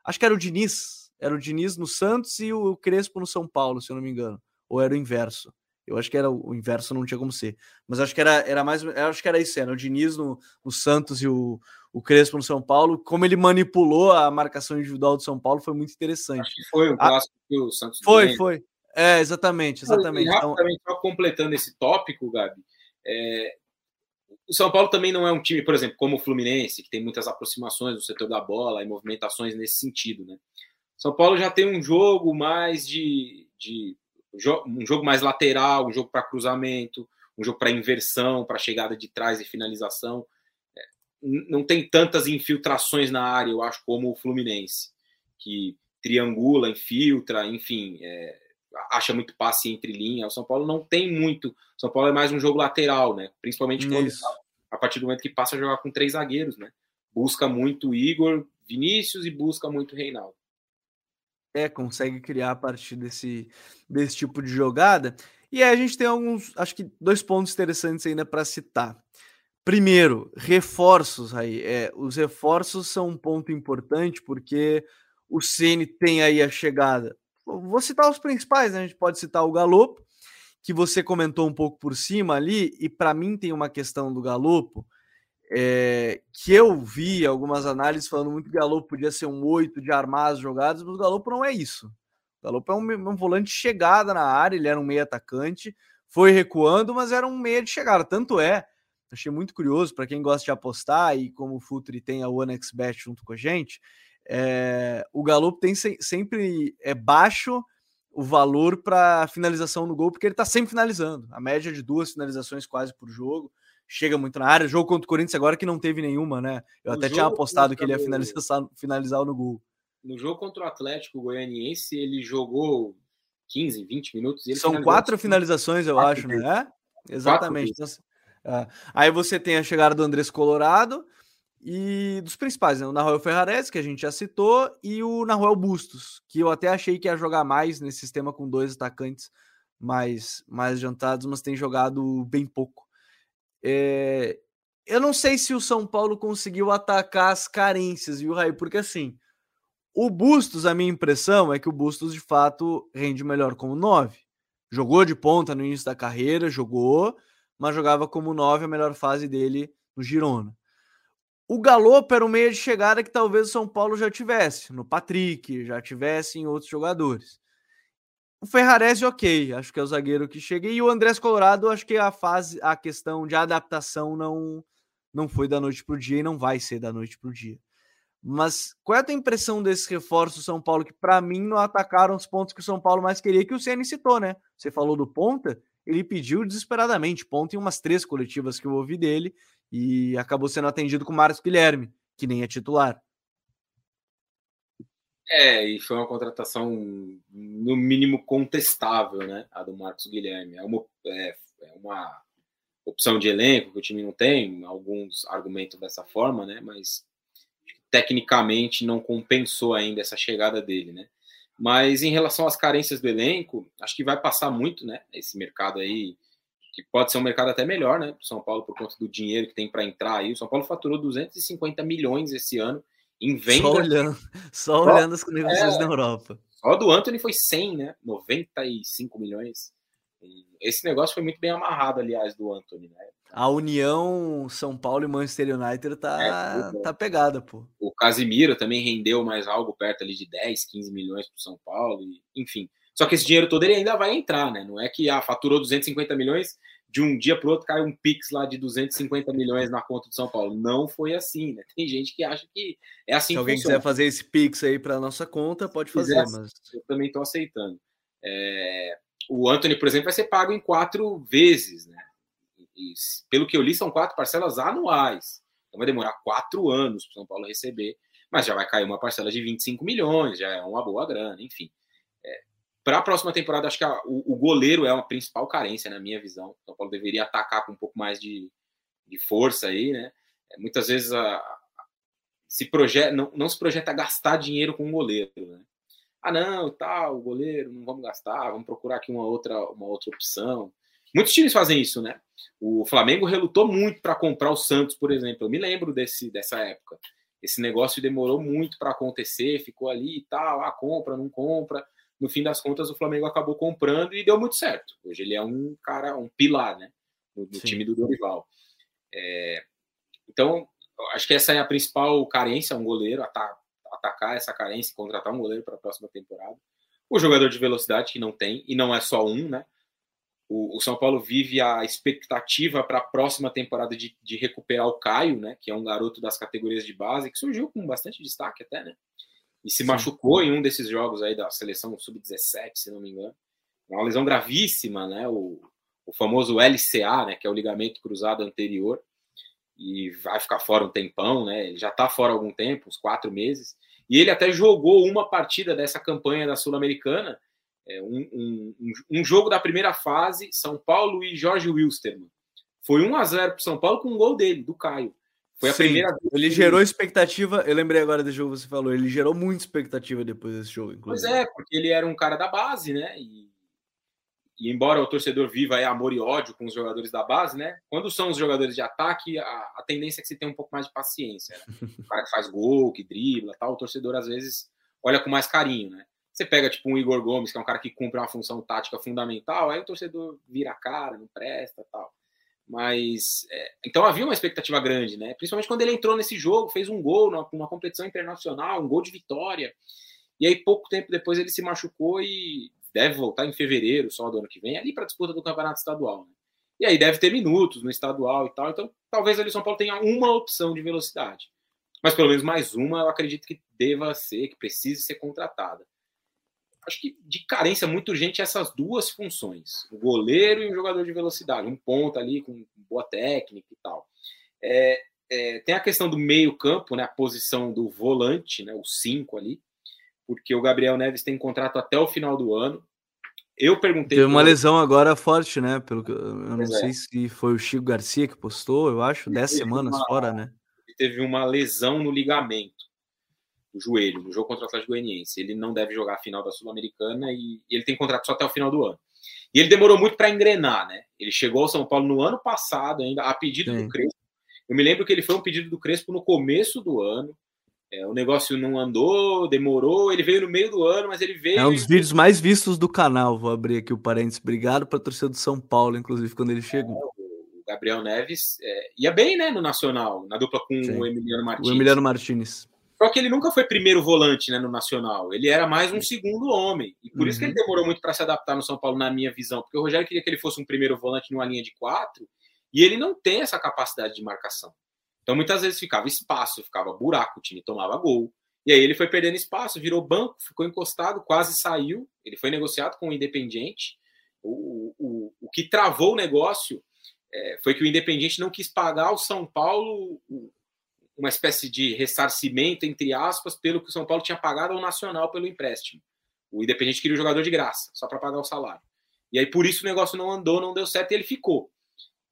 Acho que era o Diniz. Era o Diniz no Santos e o Crespo no São Paulo, se eu não me engano. Ou era o inverso. Eu acho que era o inverso, não tinha como ser. Mas acho que era, era mais. acho que era isso, era o Diniz no, no Santos e o, o Crespo no São Paulo. Como ele manipulou a marcação individual do São Paulo foi muito interessante. Acho que foi o clássico que o Santos. Foi, foi. É, exatamente, exatamente. E, então rapidamente, então... completando esse tópico, Gabi, é, o São Paulo também não é um time, por exemplo, como o Fluminense, que tem muitas aproximações no setor da bola e movimentações nesse sentido, né? São Paulo já tem um jogo mais de, de um jogo mais lateral, um jogo para cruzamento, um jogo para inversão, para chegada de trás e finalização. É, não tem tantas infiltrações na área, eu acho, como o Fluminense, que triangula, infiltra, enfim, é, acha muito passe entre linhas. O São Paulo não tem muito. O São Paulo é mais um jogo lateral, né? Principalmente quando, a partir do momento que passa a jogar com três zagueiros, né? Busca muito Igor, Vinícius e busca muito Reinaldo. É, consegue criar a partir desse, desse tipo de jogada. E aí a gente tem alguns, acho que dois pontos interessantes ainda para citar. Primeiro, reforços aí. É, os reforços são um ponto importante porque o Ceni tem aí a chegada. Vou citar os principais, né? A gente pode citar o Galopo, que você comentou um pouco por cima ali, e para mim tem uma questão do Galopo é, que eu vi algumas análises falando muito que o Galopo podia ser um oito de armar as jogadas, mas o Galopo não é isso. O Galopo é um, um volante de chegada na área, ele era um meio atacante, foi recuando, mas era um meia de chegada. Tanto é, achei muito curioso para quem gosta de apostar e como o Futuri tem a OneXBet junto com a gente, é, o Galo tem se, sempre é baixo o valor para finalização no gol, porque ele está sempre finalizando. A média de duas finalizações quase por jogo. Chega muito na área. Jogo contra o Corinthians agora que não teve nenhuma, né? Eu o até tinha apostado que ele ia finalizar, finalizar no gol. No jogo contra o Atlético Goianiense, ele jogou 15, 20 minutos. São quatro finalizações, eu quatro acho, vezes. né? É, exatamente. Então, é. Aí você tem a chegada do Andrés Colorado e dos principais, né? o Nahuel Ferrares, que a gente já citou, e o Nahuel Bustos, que eu até achei que ia jogar mais nesse sistema com dois atacantes mais, mais adiantados, mas tem jogado bem pouco. É... Eu não sei se o São Paulo conseguiu atacar as carências, viu, Raí? Porque assim, o Bustos, a minha impressão é que o Bustos de fato rende melhor como nove. Jogou de ponta no início da carreira, jogou, mas jogava como nove a melhor fase dele no Girona. O Galopo era um meio de chegada que talvez o São Paulo já tivesse, no Patrick, já tivesse em outros jogadores. O Ferrarese, ok, acho que é o zagueiro que cheguei. E o Andrés Colorado, acho que a fase, a questão de adaptação não, não foi da noite para o dia e não vai ser da noite para o dia. Mas qual é a tua impressão desses reforços do São Paulo que, para mim, não atacaram os pontos que o São Paulo mais queria, que o Ceni citou, né? Você falou do ponta, ele pediu desesperadamente ponta em umas três coletivas que eu ouvi dele, e acabou sendo atendido com o Marcos Guilherme, que nem é titular. É, e foi uma contratação no mínimo contestável, né? A do Marcos Guilherme. É uma, é, é uma opção de elenco que o time não tem, alguns argumentam dessa forma, né? Mas tecnicamente não compensou ainda essa chegada dele, né? Mas em relação às carências do elenco, acho que vai passar muito, né? Esse mercado aí que pode ser um mercado até melhor, né? São Paulo, por conta do dinheiro que tem para entrar aí. O São Paulo faturou 250 milhões esse ano em venda. Só olhando, só olhando as negociações é, na Europa. Só do Anthony foi 100, né? 95 milhões. Esse negócio foi muito bem amarrado, aliás, do Anthony, né? A união São Paulo e Manchester United tá, é, tá pegada, pô. O Casimiro também rendeu mais algo perto ali de 10, 15 milhões para São Paulo, e, enfim. Só que esse dinheiro todo ele ainda vai entrar, né? Não é que ah, faturou 250 milhões, de um dia para o outro cai um Pix lá de 250 milhões na conta do São Paulo. Não foi assim, né? Tem gente que acha que é assim. Se alguém funciona. quiser fazer esse Pix aí para nossa conta, pode fazer. Quiser, mas... Eu também estou aceitando. É... O Anthony, por exemplo, vai ser pago em quatro vezes, né? E, pelo que eu li, são quatro parcelas anuais. Então vai demorar quatro anos para o São Paulo receber, mas já vai cair uma parcela de 25 milhões, já é uma boa grana, enfim. Para a próxima temporada, acho que a, o, o, goleiro é uma principal carência, na minha visão. O São Paulo deveria atacar com um pouco mais de, de força aí, né? É, muitas vezes a, a, se projeta, não, não se projeta gastar dinheiro com um goleiro, né? Ah, não, tal, o goleiro, não vamos gastar, vamos procurar aqui uma outra, uma outra opção. Muitos times fazem isso, né? O Flamengo relutou muito para comprar o Santos, por exemplo. Eu me lembro desse, dessa época. Esse negócio demorou muito para acontecer, ficou ali e tal, ah, compra, não compra no fim das contas, o Flamengo acabou comprando e deu muito certo. Hoje ele é um cara, um pilar, né? No, no time do Dorival. É, então, acho que essa é a principal carência, um goleiro, atacar essa carência, contratar um goleiro para a próxima temporada. O jogador de velocidade que não tem, e não é só um, né? O, o São Paulo vive a expectativa para a próxima temporada de, de, recuperar o Caio, né? Que é um garoto das categorias de base, que surgiu com bastante destaque até, né? E se Sim. machucou em um desses jogos aí da seleção sub-17, se não me engano. É uma lesão gravíssima, né? O, o famoso LCA, né? Que é o ligamento cruzado anterior. E vai ficar fora um tempão, né? Ele já tá fora há algum tempo, uns quatro meses. E ele até jogou uma partida dessa campanha da Sul-Americana, é, um, um, um, jogo da primeira fase, São Paulo e Jorge Wilstermann. Foi 1 a 0 para São Paulo com um gol dele, do Caio. Foi a Sim, primeira vez. Ele gerou expectativa. Eu lembrei agora desse jogo que você falou. Ele gerou muita expectativa depois desse jogo, inclusive. Pois é, porque ele era um cara da base, né? E, e, embora o torcedor viva aí amor e ódio com os jogadores da base, né? Quando são os jogadores de ataque, a, a tendência é que você tenha um pouco mais de paciência. Né? O cara que faz gol, que dribla, tal, o torcedor às vezes olha com mais carinho, né? Você pega tipo um Igor Gomes, que é um cara que cumpre uma função tática fundamental, aí o torcedor vira a cara, não presta, tal. Mas é, então havia uma expectativa grande, né? Principalmente quando ele entrou nesse jogo, fez um gol numa, numa competição internacional, um gol de vitória. E aí pouco tempo depois ele se machucou e deve voltar em fevereiro, só do ano que vem, ali para a disputa do campeonato estadual. Né? E aí deve ter minutos no estadual e tal. Então talvez ali o São Paulo tenha uma opção de velocidade. Mas pelo menos mais uma eu acredito que deva ser, que precise ser contratada acho que de carência muito urgente essas duas funções, o goleiro e o jogador de velocidade, um ponto ali com boa técnica e tal. É, é, tem a questão do meio campo, né, a posição do volante, né, o 5 ali, porque o Gabriel Neves tem contrato até o final do ano. Eu perguntei. Teve uma lesão agora forte, né? Pelo que, eu não pois sei é. se foi o Chico Garcia que postou, eu acho, 10 semanas uma, fora, né? Teve uma lesão no ligamento o joelho, no jogo contra o Atlético Goianiense. Ele não deve jogar a final da Sul-Americana e, e, ele tem contrato só até o final do ano. E ele demorou muito para engrenar, né? Ele chegou ao São Paulo no ano passado, ainda a pedido Sim. do Crespo. Eu me lembro que ele foi um pedido do Crespo no começo do ano. É, o negócio não andou, demorou, ele veio no meio do ano, mas ele veio. É um dos vídeos mais vistos do canal. Vou abrir aqui o parênteses. Obrigado para torcida do São Paulo, inclusive, quando ele chegou. É, o Gabriel Neves é, ia bem, né, no Nacional, na dupla com Sim. o Emiliano Martins. O Emiliano Martins. Só que ele nunca foi primeiro volante né, no Nacional. Ele era mais um segundo homem. E por uhum. isso que ele uhum. demorou muito para se adaptar no São Paulo, na minha visão. Porque o Rogério queria que ele fosse um primeiro volante numa linha de quatro. E ele não tem essa capacidade de marcação. Então muitas vezes ficava espaço, ficava buraco, o time tomava gol. E aí ele foi perdendo espaço, virou banco, ficou encostado, quase saiu. Ele foi negociado com o Independiente. O, o, o que travou o negócio é, foi que o Independiente não quis pagar ao São Paulo uma espécie de ressarcimento, entre aspas, pelo que o São Paulo tinha pagado ao Nacional pelo empréstimo. O Independente queria o jogador de graça, só para pagar o salário. E aí, por isso, o negócio não andou, não deu certo e ele ficou.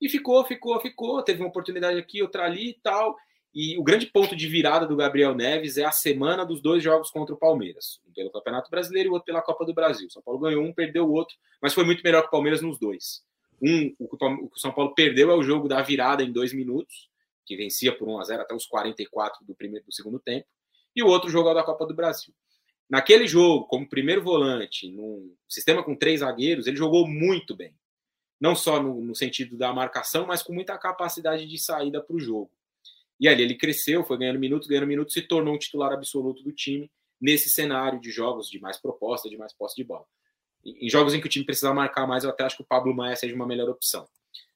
E ficou, ficou, ficou. Teve uma oportunidade aqui, outra ali e tal. E o grande ponto de virada do Gabriel Neves é a semana dos dois jogos contra o Palmeiras. Um pelo Campeonato Brasileiro e o outro pela Copa do Brasil. São Paulo ganhou um, perdeu o outro, mas foi muito melhor que o Palmeiras nos dois. Um, o que o São Paulo perdeu é o jogo da virada em dois minutos, que vencia por 1 a 0 até os 44 do primeiro do segundo tempo, e o outro jogo é da Copa do Brasil. Naquele jogo, como primeiro volante, num sistema com três zagueiros, ele jogou muito bem. Não só no, no sentido da marcação, mas com muita capacidade de saída para o jogo. E ali ele cresceu, foi ganhando minutos, ganhando minutos, se tornou um titular absoluto do time nesse cenário de jogos de mais proposta, de mais posse de bola. Em jogos em que o time precisava marcar mais, eu até acho que o Pablo Maia seja uma melhor opção.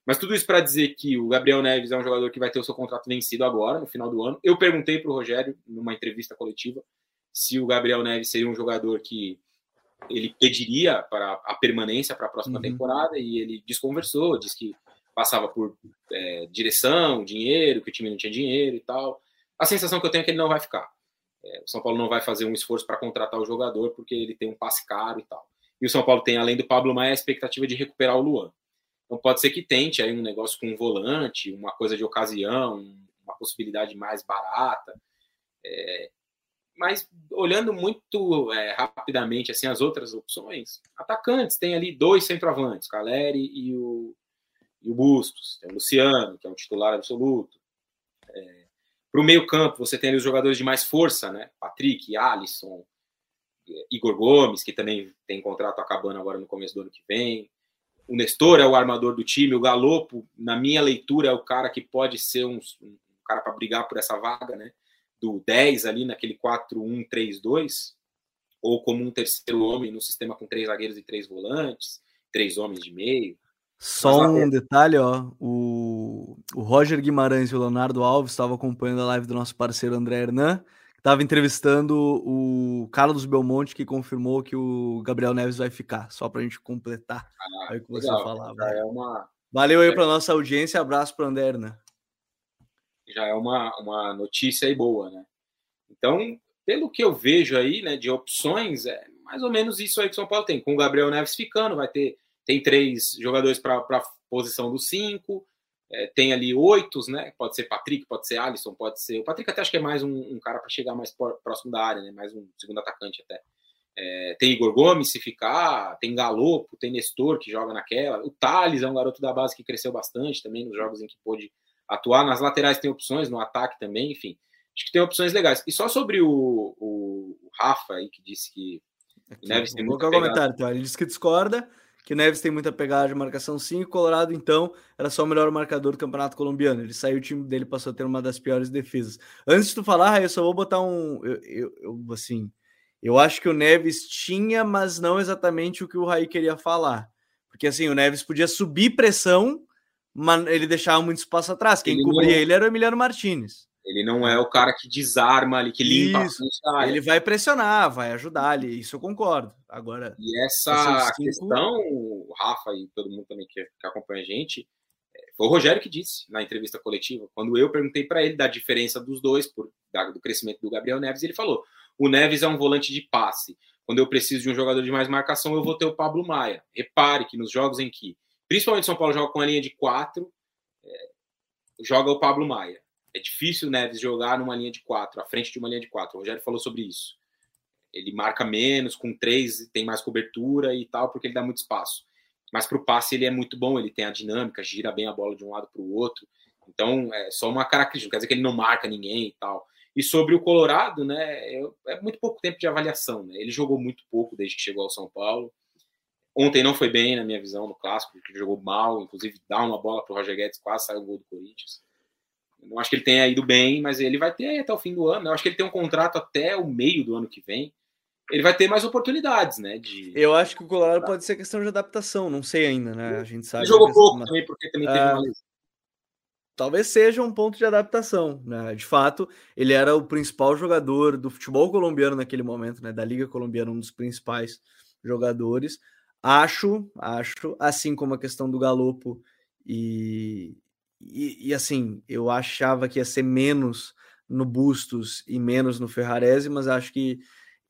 Mas tudo isso para dizer que o Gabriel Neves é um jogador que vai ter o seu contrato vencido agora, no final do ano. Eu perguntei para o Rogério, numa entrevista coletiva, se o Gabriel Neves seria um jogador que ele pediria para a permanência para a próxima uhum. temporada, e ele desconversou, disse que passava por é, direção, dinheiro, que o time não tinha dinheiro e tal. A sensação que eu tenho é que ele não vai ficar. É, o São Paulo não vai fazer um esforço para contratar o jogador, porque ele tem um passe caro e tal. E o São Paulo tem, além do Pablo Maia, a expectativa de recuperar o Luan. Então pode ser que tente aí um negócio com um volante, uma coisa de ocasião, uma possibilidade mais barata. É, mas olhando muito é, rapidamente assim as outras opções, atacantes tem ali dois centroavantes, Caleri e o, e o Bustos, tem o Luciano, que é um titular absoluto. É, Para o meio campo, você tem ali os jogadores de mais força, né? Patrick, Alisson, Igor Gomes, que também tem contrato acabando agora no começo do ano que vem o Nestor é o armador do time, o Galopo, na minha leitura, é o cara que pode ser um, um cara para brigar por essa vaga, né? Do 10 ali naquele 4-1-3-2, ou como um terceiro homem no sistema com três zagueiros e três volantes, três homens de meio. Só Mas, um detalhe, ó, o, o Roger Guimarães e o Leonardo Alves estavam acompanhando a live do nosso parceiro André Hernan estava entrevistando o Carlos Belmonte, que confirmou que o Gabriel Neves vai ficar, só para a gente completar ah, aí o que você legal. falava. É uma... Valeu aí para nossa audiência, abraço para o Anderna. Já é uma, uma notícia aí boa, né? Então, pelo que eu vejo aí, né, de opções, é mais ou menos isso aí que o São Paulo tem. Com o Gabriel Neves ficando, vai ter tem três jogadores para a posição dos cinco, é, tem ali oito, né? Pode ser Patrick, pode ser Alisson, pode ser. O Patrick até acho que é mais um, um cara para chegar mais próximo da área, né? Mais um segundo atacante até. É, tem Igor Gomes, se ficar, tem Galopo, tem Nestor que joga naquela. O Thales é um garoto da base que cresceu bastante também nos jogos em que pôde atuar. Nas laterais tem opções, no ataque também, enfim. Acho que tem opções legais. E só sobre o, o, o Rafa aí, que disse que Aqui, Neves tem muito comentário, então. Ele disse que discorda, que o Neves tem muita pegada de marcação sim, e Colorado, então, era só o melhor marcador do campeonato colombiano. Ele saiu, o time dele passou a ter uma das piores defesas. Antes de tu falar, eu só vou botar um. Eu, eu, eu, assim, eu acho que o Neves tinha, mas não exatamente o que o Raí queria falar. Porque assim, o Neves podia subir pressão, mas ele deixava muito espaço atrás. Quem ele cobria não... ele era o Emiliano Martinez. Ele não é o cara que desarma ali, que limpa isso, a Ele vai pressionar, vai ajudar ali, isso eu concordo. Agora. E essa cinco... questão, o Rafa e todo mundo também que, que acompanha a gente, é, foi o Rogério que disse na entrevista coletiva, quando eu perguntei para ele da diferença dos dois, por, da, do crescimento do Gabriel Neves, ele falou: o Neves é um volante de passe. Quando eu preciso de um jogador de mais marcação, eu vou ter o Pablo Maia. Repare que nos jogos em que, principalmente São Paulo joga com a linha de quatro, é, joga o Pablo Maia. É difícil o Neves jogar numa linha de quatro, à frente de uma linha de quatro. O Rogério falou sobre isso. Ele marca menos, com três tem mais cobertura e tal, porque ele dá muito espaço. Mas para o passe ele é muito bom, ele tem a dinâmica, gira bem a bola de um lado para o outro. Então é só uma característica, quer dizer que ele não marca ninguém e tal. E sobre o Colorado, né, é muito pouco tempo de avaliação. Né? Ele jogou muito pouco desde que chegou ao São Paulo. Ontem não foi bem, na minha visão, no clássico, porque jogou mal, inclusive dá uma bola para o Roger Guedes, quase saiu o gol do Corinthians. Não acho que ele tenha ido bem, mas ele vai ter até o fim do ano. Né? Eu acho que ele tem um contrato até o meio do ano que vem. Ele vai ter mais oportunidades, né? De... Eu acho que o Colorado pode ser questão de adaptação, não sei ainda, né? A gente sabe. Ele jogou pouco também, porque também teve ah, uma talvez seja um ponto de adaptação. Né? De fato, ele era o principal jogador do futebol colombiano naquele momento, né? da Liga Colombiana, um dos principais jogadores. Acho, acho, assim como a questão do Galopo e, e, e assim, eu achava que ia ser menos no Bustos e menos no Ferrarese, mas acho que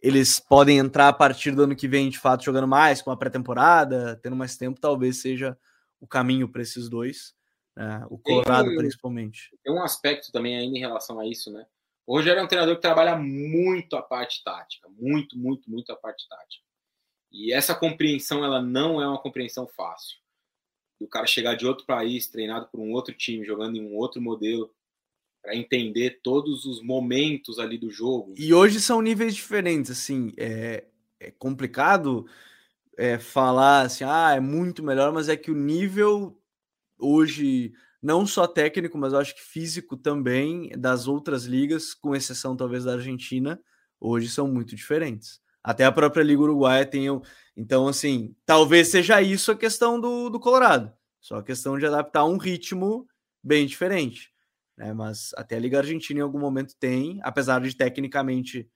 eles podem entrar a partir do ano que vem, de fato, jogando mais, com a pré-temporada, tendo mais tempo, talvez seja o caminho para esses dois. Né? O Colorado, tem, principalmente. Tem um aspecto também ainda em relação a isso, né? O Rogério é um treinador que trabalha muito a parte tática, muito, muito, muito a parte tática. E essa compreensão, ela não é uma compreensão fácil. O cara chegar de outro país, treinado por um outro time, jogando em um outro modelo, para entender todos os momentos ali do jogo. E hoje são níveis diferentes, assim, é, é complicado é, falar assim, ah, é muito melhor, mas é que o nível hoje, não só técnico, mas eu acho que físico também, das outras ligas, com exceção talvez da Argentina, hoje são muito diferentes. Até a própria Liga Uruguaia tem. Então, assim, talvez seja isso a questão do, do Colorado. Só a questão de adaptar um ritmo bem diferente. Né? Mas até a Liga Argentina em algum momento tem, apesar de tecnicamente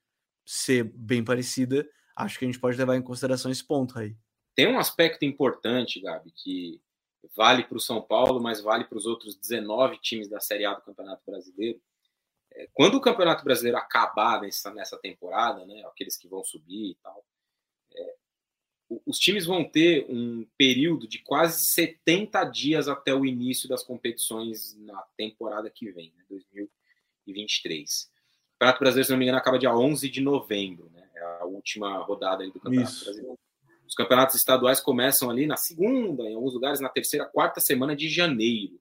ser bem parecida, acho que a gente pode levar em consideração esse ponto aí. Tem um aspecto importante, Gabi, que vale para o São Paulo, mas vale para os outros 19 times da Série A do Campeonato Brasileiro. Quando o Campeonato Brasileiro acabar nessa, nessa temporada, né, aqueles que vão subir e tal, é, os times vão ter um período de quase 70 dias até o início das competições na temporada que vem, né, 2023. O Campeonato Brasileiro, se não me engano, acaba dia 11 de novembro, né, é a última rodada do Campeonato Isso. Brasileiro. Os campeonatos estaduais começam ali na segunda, em alguns lugares na terceira, quarta semana de janeiro.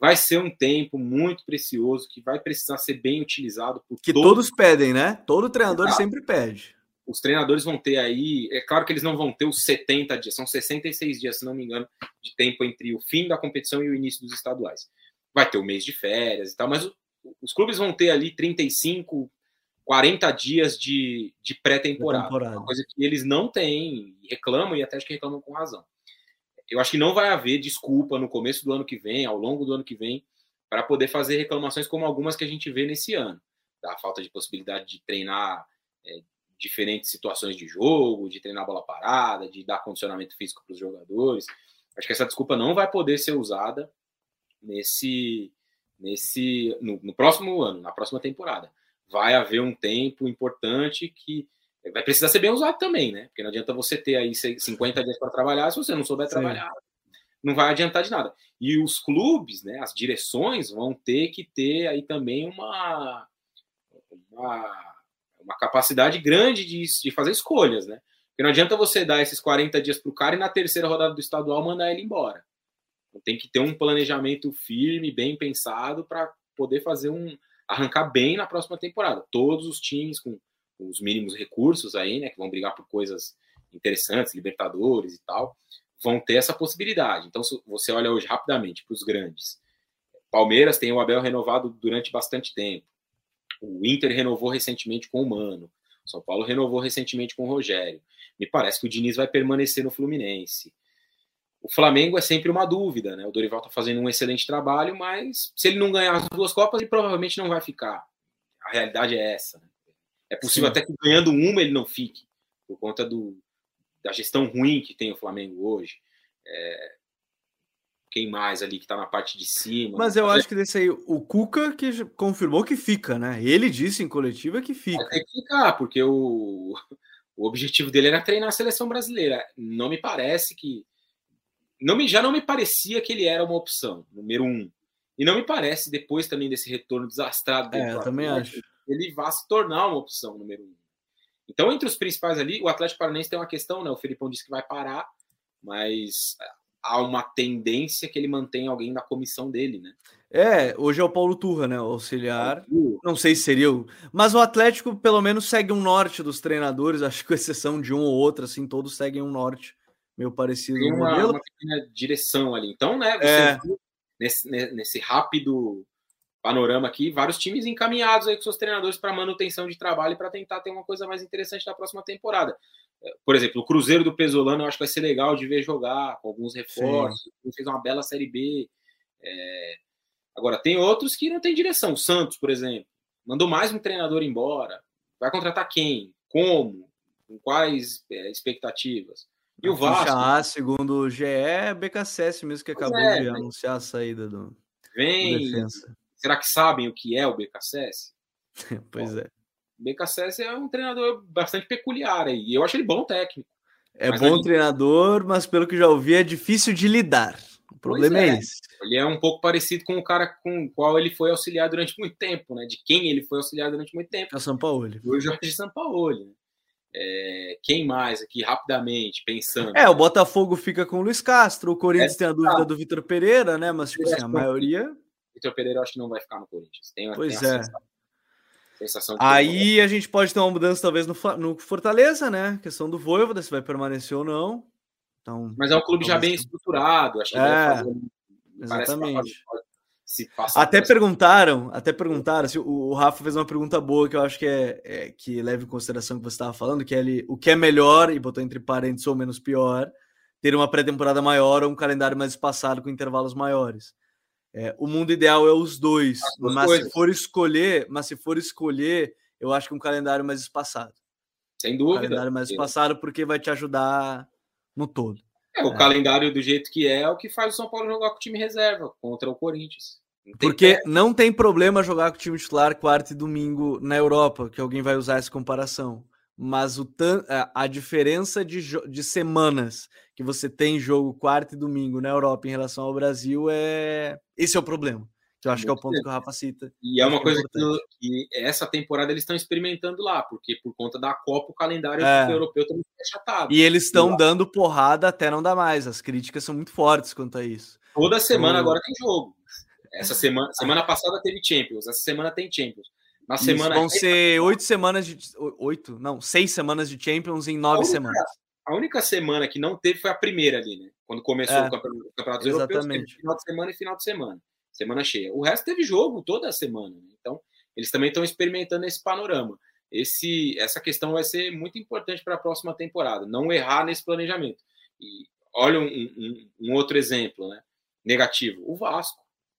Vai ser um tempo muito precioso que vai precisar ser bem utilizado por que todos, todos pedem, né? Todo treinador Exato. sempre pede. Os treinadores vão ter aí, é claro que eles não vão ter os 70 dias, são 66 dias, se não me engano, de tempo entre o fim da competição e o início dos estaduais. Vai ter o mês de férias e tal, mas os clubes vão ter ali 35, 40 dias de, de pré-temporada. Uma coisa que eles não têm, reclamam e até acho que reclamam com razão. Eu acho que não vai haver desculpa no começo do ano que vem, ao longo do ano que vem, para poder fazer reclamações como algumas que a gente vê nesse ano. Da falta de possibilidade de treinar é, diferentes situações de jogo, de treinar bola parada, de dar condicionamento físico para os jogadores. Acho que essa desculpa não vai poder ser usada nesse, nesse no, no próximo ano, na próxima temporada vai haver um tempo importante que vai precisar ser bem usado também, né? Porque não adianta você ter aí 50 dias para trabalhar se você não souber Sim. trabalhar. Não vai adiantar de nada. E os clubes, né, as direções vão ter que ter aí também uma, uma, uma capacidade grande de, de fazer escolhas, né? Porque não adianta você dar esses 40 dias para o cara e na terceira rodada do estadual mandar ele embora. Então, tem que ter um planejamento firme, bem pensado, para poder fazer um. arrancar bem na próxima temporada. Todos os times com os mínimos recursos aí, né? Que vão brigar por coisas interessantes, Libertadores e tal, vão ter essa possibilidade. Então, se você olha hoje rapidamente para os grandes. Palmeiras tem o Abel renovado durante bastante tempo. O Inter renovou recentemente com o Mano. São Paulo renovou recentemente com o Rogério. Me parece que o Diniz vai permanecer no Fluminense. O Flamengo é sempre uma dúvida, né? O Dorival está fazendo um excelente trabalho, mas se ele não ganhar as duas Copas, ele provavelmente não vai ficar. A realidade é essa. Né? É possível Sim. até que ganhando uma ele não fique, por conta do, da gestão ruim que tem o Flamengo hoje. É, quem mais ali que está na parte de cima. Mas eu acho que desse aí, o Cuca que confirmou que fica, né? Ele disse em coletiva que fica. Tem que ficar, porque o, o objetivo dele era treinar a seleção brasileira. Não me parece que. Não me, já não me parecia que ele era uma opção, número um. E não me parece, depois também desse retorno desastrado dele, é, eu também acho. Ele vá se tornar uma opção número um. Então, entre os principais ali, o Atlético Paranaense tem uma questão, né? O Felipão disse que vai parar, mas há uma tendência que ele mantenha alguém da comissão dele, né? É, hoje é o Paulo Turra, né? O auxiliar. Não sei se seria o. Mas o Atlético, pelo menos, segue um norte dos treinadores, acho que com exceção de um ou outro, assim, todos seguem um norte meio parecido. Tem uma, uma pequena direção ali. Então, né, é. nesse, nesse rápido panorama aqui, vários times encaminhados aí com seus treinadores para manutenção de trabalho para tentar ter uma coisa mais interessante na próxima temporada. Por exemplo, o Cruzeiro do Pesolano eu acho que vai ser legal de ver jogar com alguns reforços. Fez uma bela Série B. É... Agora, tem outros que não tem direção. O Santos, por exemplo, mandou mais um treinador embora. Vai contratar quem? Como? Com quais é, expectativas? E o Vasco? Ah, segundo o GE, é BKSS mesmo que acabou é, de anunciar a saída do, vem, do Será que sabem o que é o BKSS? pois Bom, é. O BKSS é um treinador bastante peculiar aí. E eu acho ele bom técnico. É bom ali... treinador, mas pelo que já ouvi, é difícil de lidar. O problema é. é. esse. Ele é um pouco parecido com o cara com o qual ele foi auxiliar durante muito tempo, né? De quem ele foi auxiliar durante muito tempo. É o São Paulo. O Jorge Sampaoli. Né? É, quem mais aqui, rapidamente, pensando? É, o Botafogo fica com o Luiz Castro, o Corinthians é, tem a dúvida tá. do Vitor Pereira, né? Mas, tipo assim, a maioria. Vitor Pereira eu acho que não vai ficar no Corinthians. Tem, pois tem é. Sensação Aí a gente pode ter uma mudança, talvez, no, no Fortaleza, né? A questão do Voivoda, se vai permanecer ou não. Então, Mas é um clube já bem estruturado, acho que é, fazer, exatamente. até perguntaram, até perguntaram, se o, o, Rafa fez uma pergunta boa que eu acho que é, é que leva em consideração o que você estava falando, que é ele, o que é melhor, e botou entre parênteses ou menos pior, ter uma pré-temporada maior ou um calendário mais espaçado com intervalos maiores. É, o mundo ideal é os dois, mas coisas. se for escolher, mas se for escolher, eu acho que um calendário mais espaçado. Sem dúvida. Um calendário mais espaçado porque vai te ajudar no todo. É, o é. calendário do jeito que é, é o que faz o São Paulo jogar com o time reserva contra o Corinthians. Não porque pé. não tem problema jogar com o time titular quarta e domingo na Europa, que alguém vai usar essa comparação mas o a diferença de, de semanas que você tem jogo quarta e domingo na Europa em relação ao Brasil é esse é o problema. Que eu acho que é o ponto que o Rafa cita. E é uma coisa que, que, essa temporada eles estão experimentando lá, porque por conta da Copa o calendário é. europeu também é chatado. E eles estão dando porrada até não dar mais. As críticas são muito fortes quanto a isso. Toda semana então... agora tem jogo. Essa semana, semana passada teve Champions, essa semana tem Champions. Na semana. Vão ser oito semanas de. Oito? Não, seis semanas de Champions em nove semanas. A única semana que não teve foi a primeira ali, né? Quando começou é, o campeonato, campeonato europeu, final de semana e final de semana. Semana cheia. O resto teve jogo toda a semana. Né? Então, eles também estão experimentando esse panorama. Esse, essa questão vai ser muito importante para a próxima temporada. Não errar nesse planejamento. E olha um, um, um outro exemplo, né? Negativo. O Vasco.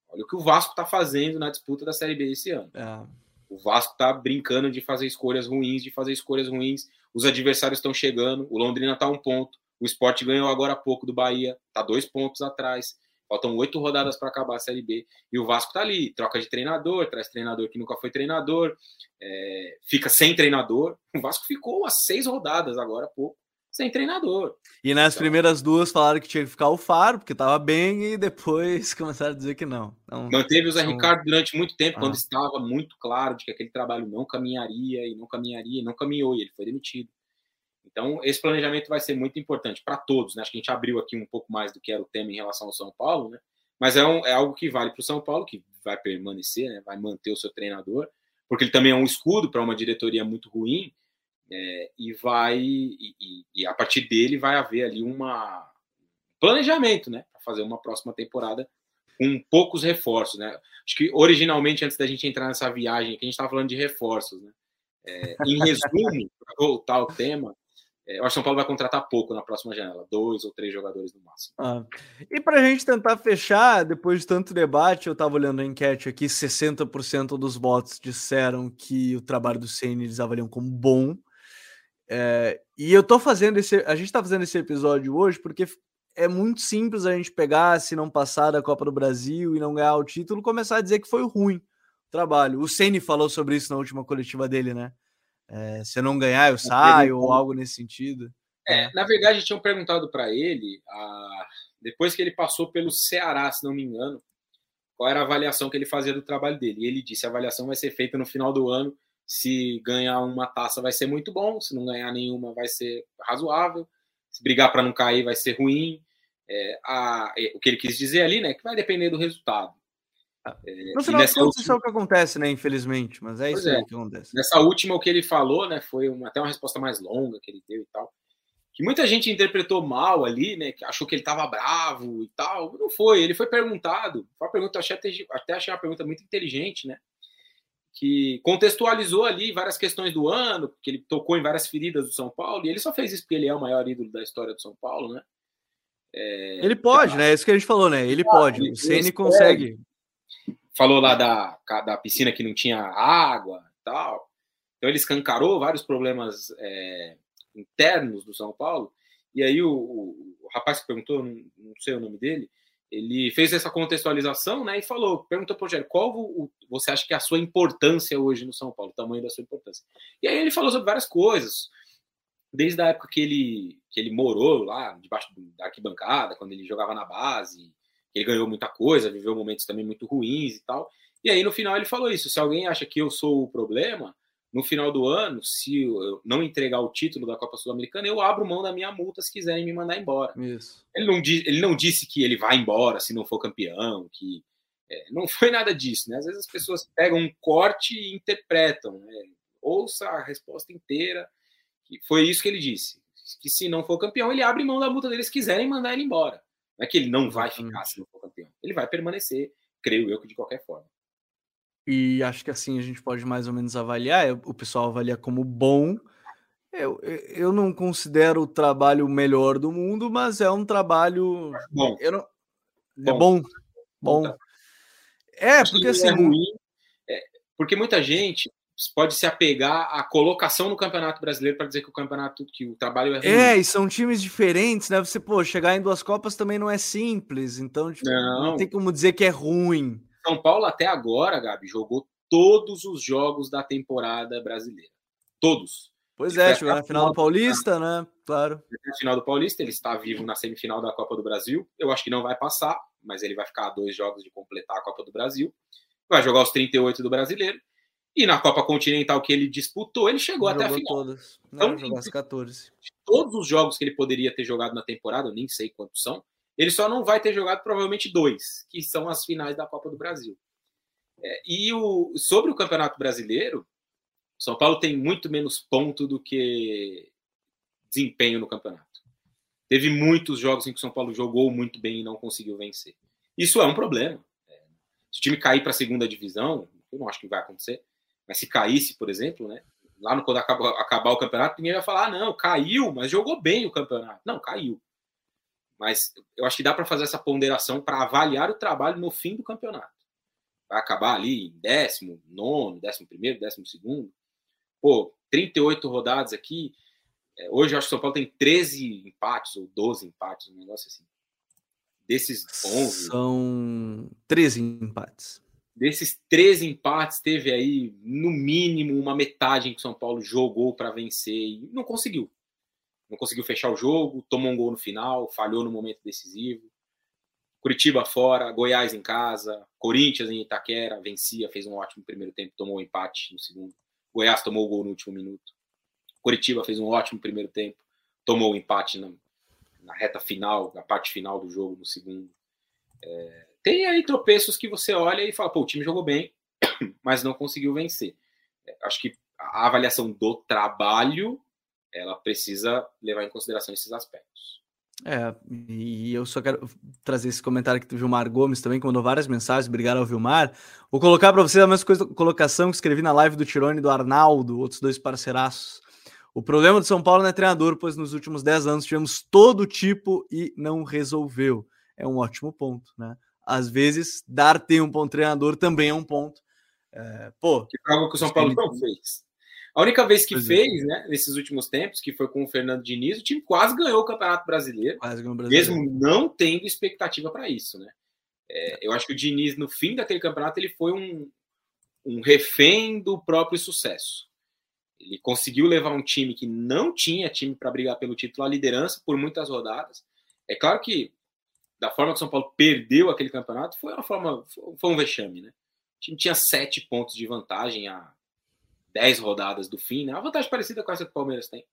Olha o que o Vasco está fazendo na disputa da Série B esse ano. É. O Vasco tá brincando de fazer escolhas ruins, de fazer escolhas ruins. Os adversários estão chegando. O Londrina tá um ponto. O Sport ganhou agora há pouco do Bahia, tá dois pontos atrás. Faltam oito rodadas para acabar a Série B. E o Vasco tá ali, troca de treinador, traz treinador que nunca foi treinador, é, fica sem treinador. O Vasco ficou a seis rodadas agora há pouco, sem treinador. E nas então, primeiras duas falaram que tinha que ficar o Faro, porque estava bem, e depois começaram a dizer que não. Então, Manteve o Zé são... Ricardo durante muito tempo, ah. quando estava muito claro de que aquele trabalho não caminharia, e não caminharia, e não caminhou, e ele foi demitido. Então, esse planejamento vai ser muito importante para todos. Né? Acho que a gente abriu aqui um pouco mais do que era o tema em relação ao São Paulo, né? mas é, um, é algo que vale para o São Paulo, que vai permanecer, né? vai manter o seu treinador, porque ele também é um escudo para uma diretoria muito ruim, é, e vai e, e, e, a partir dele vai haver ali uma planejamento, né, para fazer uma próxima temporada com poucos reforços, né? Acho que originalmente antes da gente entrar nessa viagem, que a gente estava falando de reforços, né? É, em resumo, para voltar ao tema, é, eu acho que São Paulo vai contratar pouco na próxima janela, dois ou três jogadores no máximo. Ah. E para a gente tentar fechar, depois de tanto debate, eu estava olhando a enquete aqui, 60% dos votos disseram que o trabalho do CN eles avaliam como bom. É, e eu tô fazendo esse. A gente está fazendo esse episódio hoje porque é muito simples a gente pegar, se não passar da Copa do Brasil e não ganhar o título, começar a dizer que foi ruim o trabalho. O Ceni falou sobre isso na última coletiva dele, né? É, se eu não ganhar, eu saio, ou algo nesse sentido. É, na verdade, tinham perguntado para ele, a... depois que ele passou pelo Ceará, se não me engano, qual era a avaliação que ele fazia do trabalho dele. E ele disse: a avaliação vai ser feita no final do ano. Se ganhar uma taça, vai ser muito bom. Se não ganhar nenhuma, vai ser razoável. Se brigar para não cair, vai ser ruim. É, a... É, o que ele quis dizer ali, né, que vai depender do resultado. É, no final das contas, última... isso é o que acontece, né? Infelizmente, mas é pois isso é. que acontece. Nessa última, o que ele falou, né? Foi uma, até uma resposta mais longa que ele deu e tal. Que muita gente interpretou mal ali, né? Que achou que ele estava bravo e tal. Não foi, ele foi perguntado. Foi uma pergunta, achei até, até achei uma pergunta muito inteligente, né? Que contextualizou ali várias questões do ano, que ele tocou em várias feridas do São Paulo, e ele só fez isso porque ele é o maior ídolo da história do São Paulo, né? É, ele pode, tá... né? É isso que a gente falou, né? Ele pode. O Ceni consegue falou lá da, da piscina que não tinha água e tal. Então ele escancarou vários problemas é, internos do São Paulo. E aí o, o, o rapaz que perguntou, não, não, sei o nome dele, ele fez essa contextualização, né? E falou, perguntou para o Rogério, qual o, você acha que é a sua importância hoje no São Paulo, o tamanho da sua importância? E aí ele falou sobre várias coisas, desde a época que ele que ele morou lá debaixo da arquibancada, quando ele jogava na base, ele ganhou muita coisa, viveu momentos também muito ruins e tal. E aí no final ele falou isso: se alguém acha que eu sou o problema, no final do ano, se eu não entregar o título da Copa Sul-Americana, eu abro mão da minha multa se quiserem me mandar embora. Isso. Ele não, ele não disse que ele vai embora se não for campeão, que é, não foi nada disso, né? Às vezes as pessoas pegam um corte e interpretam, né? Ouça a resposta inteira. Que foi isso que ele disse. Que se não for campeão, ele abre mão da multa deles, quiserem mandar ele embora. Não é que ele não vai ficar se não for campeão. Ele vai permanecer, creio eu, que de qualquer forma. E acho que assim a gente pode mais ou menos avaliar. O pessoal avalia como bom. Eu, eu não considero o trabalho melhor do mundo, mas é um trabalho. Bom. Eu não... É bom. Bom. bom. É, porque é assim. É ruim, é, porque muita gente pode se apegar à colocação no Campeonato Brasileiro para dizer que o campeonato, que o trabalho é ruim. É, e são times diferentes, né? Você, pô, chegar em duas Copas também não é simples, então tipo, não. não tem como dizer que é ruim. São Paulo até agora, Gabi, jogou todos os jogos da temporada brasileira. Todos. Pois é, chegou na final do Paulista, né? Claro. Na final do Paulista, ele está vivo na semifinal da Copa do Brasil. Eu acho que não vai passar, mas ele vai ficar a dois jogos de completar a Copa do Brasil. Vai jogar os 38 do brasileiro. E na Copa Continental que ele disputou, ele chegou Jogou até a final. Todas. Não, então, as 14. Todos os jogos que ele poderia ter jogado na temporada, eu nem sei quantos são, ele só não vai ter jogado provavelmente dois, que são as finais da Copa do Brasil. É, e o, sobre o Campeonato Brasileiro, São Paulo tem muito menos ponto do que desempenho no campeonato. Teve muitos jogos em que o São Paulo jogou muito bem e não conseguiu vencer. Isso é um problema. É, se o time cair para a segunda divisão, eu não acho que vai acontecer, mas se caísse, por exemplo, né? Lá no quando acabar, acabar o campeonato, ninguém vai falar, ah, não, caiu, mas jogou bem o campeonato. Não, caiu. Mas eu acho que dá para fazer essa ponderação para avaliar o trabalho no fim do campeonato. Vai acabar ali em décimo, nono, décimo primeiro, décimo segundo. Pô, 38 rodadas aqui. É, hoje eu acho que o São Paulo tem 13 empates ou 12 empates, um negócio assim. Desses 11. São 13 empates. Desses três empates, teve aí, no mínimo, uma metade em que o São Paulo jogou para vencer e não conseguiu. Não conseguiu fechar o jogo, tomou um gol no final, falhou no momento decisivo. Curitiba fora, Goiás em casa, Corinthians em Itaquera, vencia, fez um ótimo primeiro tempo, tomou um empate no segundo. Goiás tomou o gol no último minuto. Curitiba fez um ótimo primeiro tempo, tomou o um empate na, na, reta final, na parte final do jogo no segundo. É, tem aí tropeços que você olha e fala, pô, o time jogou bem, mas não conseguiu vencer. É, acho que a avaliação do trabalho ela precisa levar em consideração esses aspectos. É, e eu só quero trazer esse comentário aqui do Vilmar Gomes também, que mandou várias mensagens, obrigado ao Vilmar. Vou colocar para você a mesma coisa, colocação que escrevi na live do Tirone do Arnaldo, outros dois parceiraços. O problema do São Paulo não é treinador, pois nos últimos 10 anos tivemos todo tipo e não resolveu. É um ótimo ponto, né? Às vezes, dar tempo para um treinador também é um ponto. É, pô, que algo que o São Paulo não fez. A única vez que é. fez, né, nesses últimos tempos, que foi com o Fernando Diniz, o time quase ganhou o Campeonato Brasileiro, brasileiro. mesmo não tendo expectativa para isso, né? É, eu acho que o Diniz, no fim daquele campeonato, ele foi um, um refém do próprio sucesso. Ele conseguiu levar um time que não tinha time para brigar pelo título à liderança por muitas rodadas. É claro que, da forma que o São Paulo perdeu aquele campeonato, foi uma forma, foi um vexame, né? O time tinha sete pontos de vantagem a 10 rodadas do fim, né? Uma vantagem parecida com essa que o Palmeiras tem.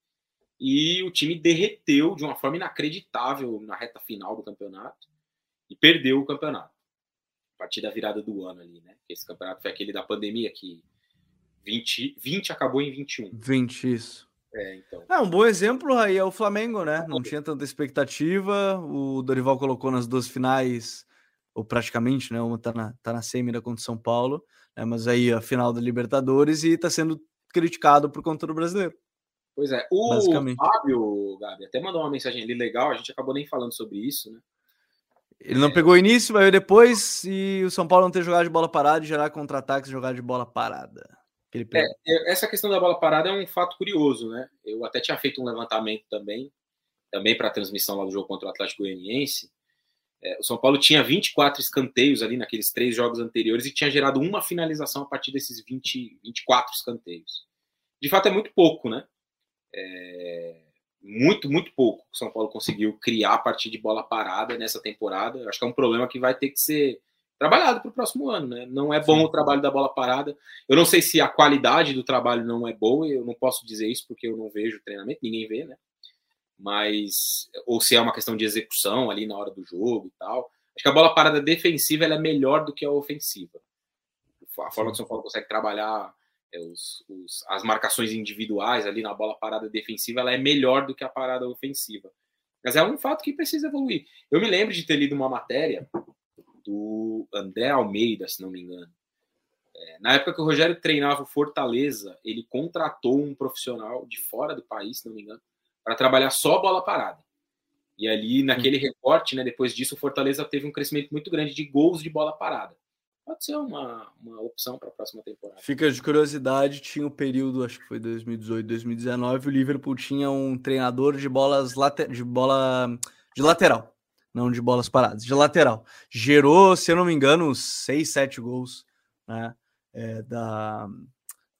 E o time derreteu de uma forma inacreditável na reta final do campeonato e perdeu o campeonato. A partir da virada do ano ali, né? Esse campeonato foi aquele da pandemia que 20, 20 acabou em 21. 20, isso. É, então. É, um bom exemplo aí é o Flamengo, né? Não tinha tanta expectativa. O Dorival colocou nas duas finais, ou praticamente, né? Uma tá na, tá na semi da contra São Paulo né? mas aí a final da Libertadores e está sendo criticado por conta do brasileiro. Pois é, o Fábio, Gabi, até mandou uma mensagem ali legal, a gente acabou nem falando sobre isso, né? Ele não é... pegou início, vai depois, e o São Paulo não ter jogado de bola parada e gerar contra-ataques jogar de bola parada. É, essa questão da bola parada é um fato curioso, né? Eu até tinha feito um levantamento também, também para a transmissão lá do jogo contra o Atlético Goianiense, é, o São Paulo tinha 24 escanteios ali naqueles três jogos anteriores e tinha gerado uma finalização a partir desses 20, 24 escanteios. De fato, é muito pouco, né? É, muito, muito pouco o São Paulo conseguiu criar a partir de bola parada nessa temporada. Acho que é um problema que vai ter que ser trabalhado para o próximo ano, né? Não é bom Sim. o trabalho da bola parada. Eu não sei se a qualidade do trabalho não é boa, eu não posso dizer isso porque eu não vejo treinamento, ninguém vê, né? Mas ou se é uma questão de execução ali na hora do jogo e tal. Acho que a bola parada defensiva é melhor do que a ofensiva. A forma que o São Paulo consegue trabalhar é, os, os, as marcações individuais ali na bola parada defensiva, ela é melhor do que a parada ofensiva. Mas é um fato que precisa evoluir. Eu me lembro de ter lido uma matéria do André Almeida, se não me engano. É, na época que o Rogério treinava o Fortaleza, ele contratou um profissional de fora do país, se não me engano, para trabalhar só bola parada. E ali, naquele recorte, né, depois disso, o Fortaleza teve um crescimento muito grande de gols de bola parada. Pode ser uma, uma opção para a próxima temporada. Fica de curiosidade, tinha o um período, acho que foi 2018, 2019, o Liverpool tinha um treinador de bolas de bola de lateral, não de bolas paradas, de lateral. Gerou, se eu não me engano, seis, sete gols né, é, da,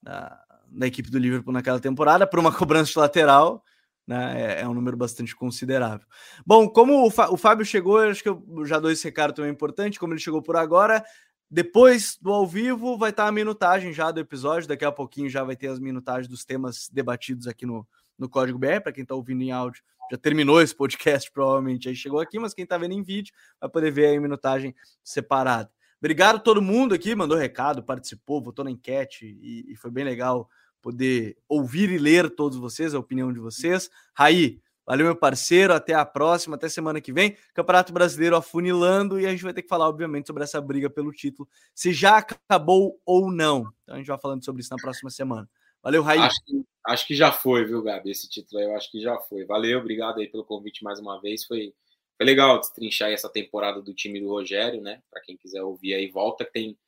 da, da equipe do Liverpool naquela temporada por uma cobrança de lateral né? É, é, um número bastante considerável. Bom, como o, o Fábio chegou, acho que eu já dou esse recado também importante, como ele chegou por agora. Depois do ao vivo vai estar a minutagem já do episódio. Daqui a pouquinho já vai ter as minutagens dos temas debatidos aqui no, no Código BR. Para quem está ouvindo em áudio, já terminou esse podcast, provavelmente aí chegou aqui, mas quem está vendo em vídeo vai poder ver a minutagem separada. Obrigado a todo mundo aqui, mandou recado, participou, votou na enquete e, e foi bem legal poder ouvir e ler todos vocês, a opinião de vocês. Raí, valeu, meu parceiro. Até a próxima, até semana que vem. Campeonato Brasileiro afunilando e a gente vai ter que falar, obviamente, sobre essa briga pelo título, se já acabou ou não. Então a gente vai falando sobre isso na próxima semana. Valeu, Raí. Acho que, acho que já foi, viu, Gabi? Esse título aí eu acho que já foi. Valeu, obrigado aí pelo convite mais uma vez. Foi, foi legal destrinchar essa temporada do time do Rogério, né? Para quem quiser ouvir aí, volta que tem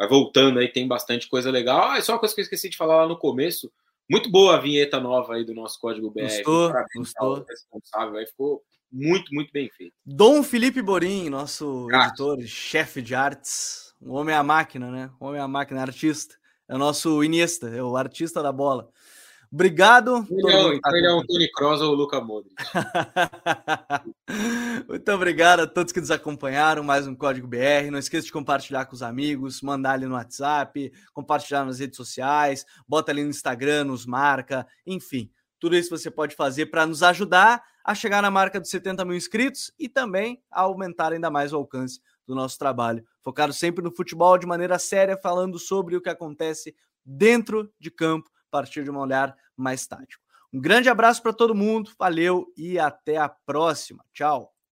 vai voltando aí, tem bastante coisa legal. Ah, é só uma coisa que eu esqueci de falar lá no começo. Muito boa a vinheta nova aí do nosso código BR. Gostou, gostou. Responsável aí, ficou muito, muito bem feito. Dom Felipe Borim, nosso editor, chefe de artes, um homem à máquina, né? Um homem à máquina, artista. É o nosso Iniesta, é o artista da bola. Obrigado. Então, então ele é um Tony Kroos ou o Luca Modric. Muito obrigado a todos que nos acompanharam. Mais um Código BR. Não esqueça de compartilhar com os amigos, mandar ali no WhatsApp, compartilhar nas redes sociais, bota ali no Instagram, nos marca, enfim. Tudo isso você pode fazer para nos ajudar a chegar na marca dos 70 mil inscritos e também a aumentar ainda mais o alcance do nosso trabalho. Focado sempre no futebol de maneira séria, falando sobre o que acontece dentro de campo, partir de um olhar mais tático. Um grande abraço para todo mundo, valeu e até a próxima. Tchau.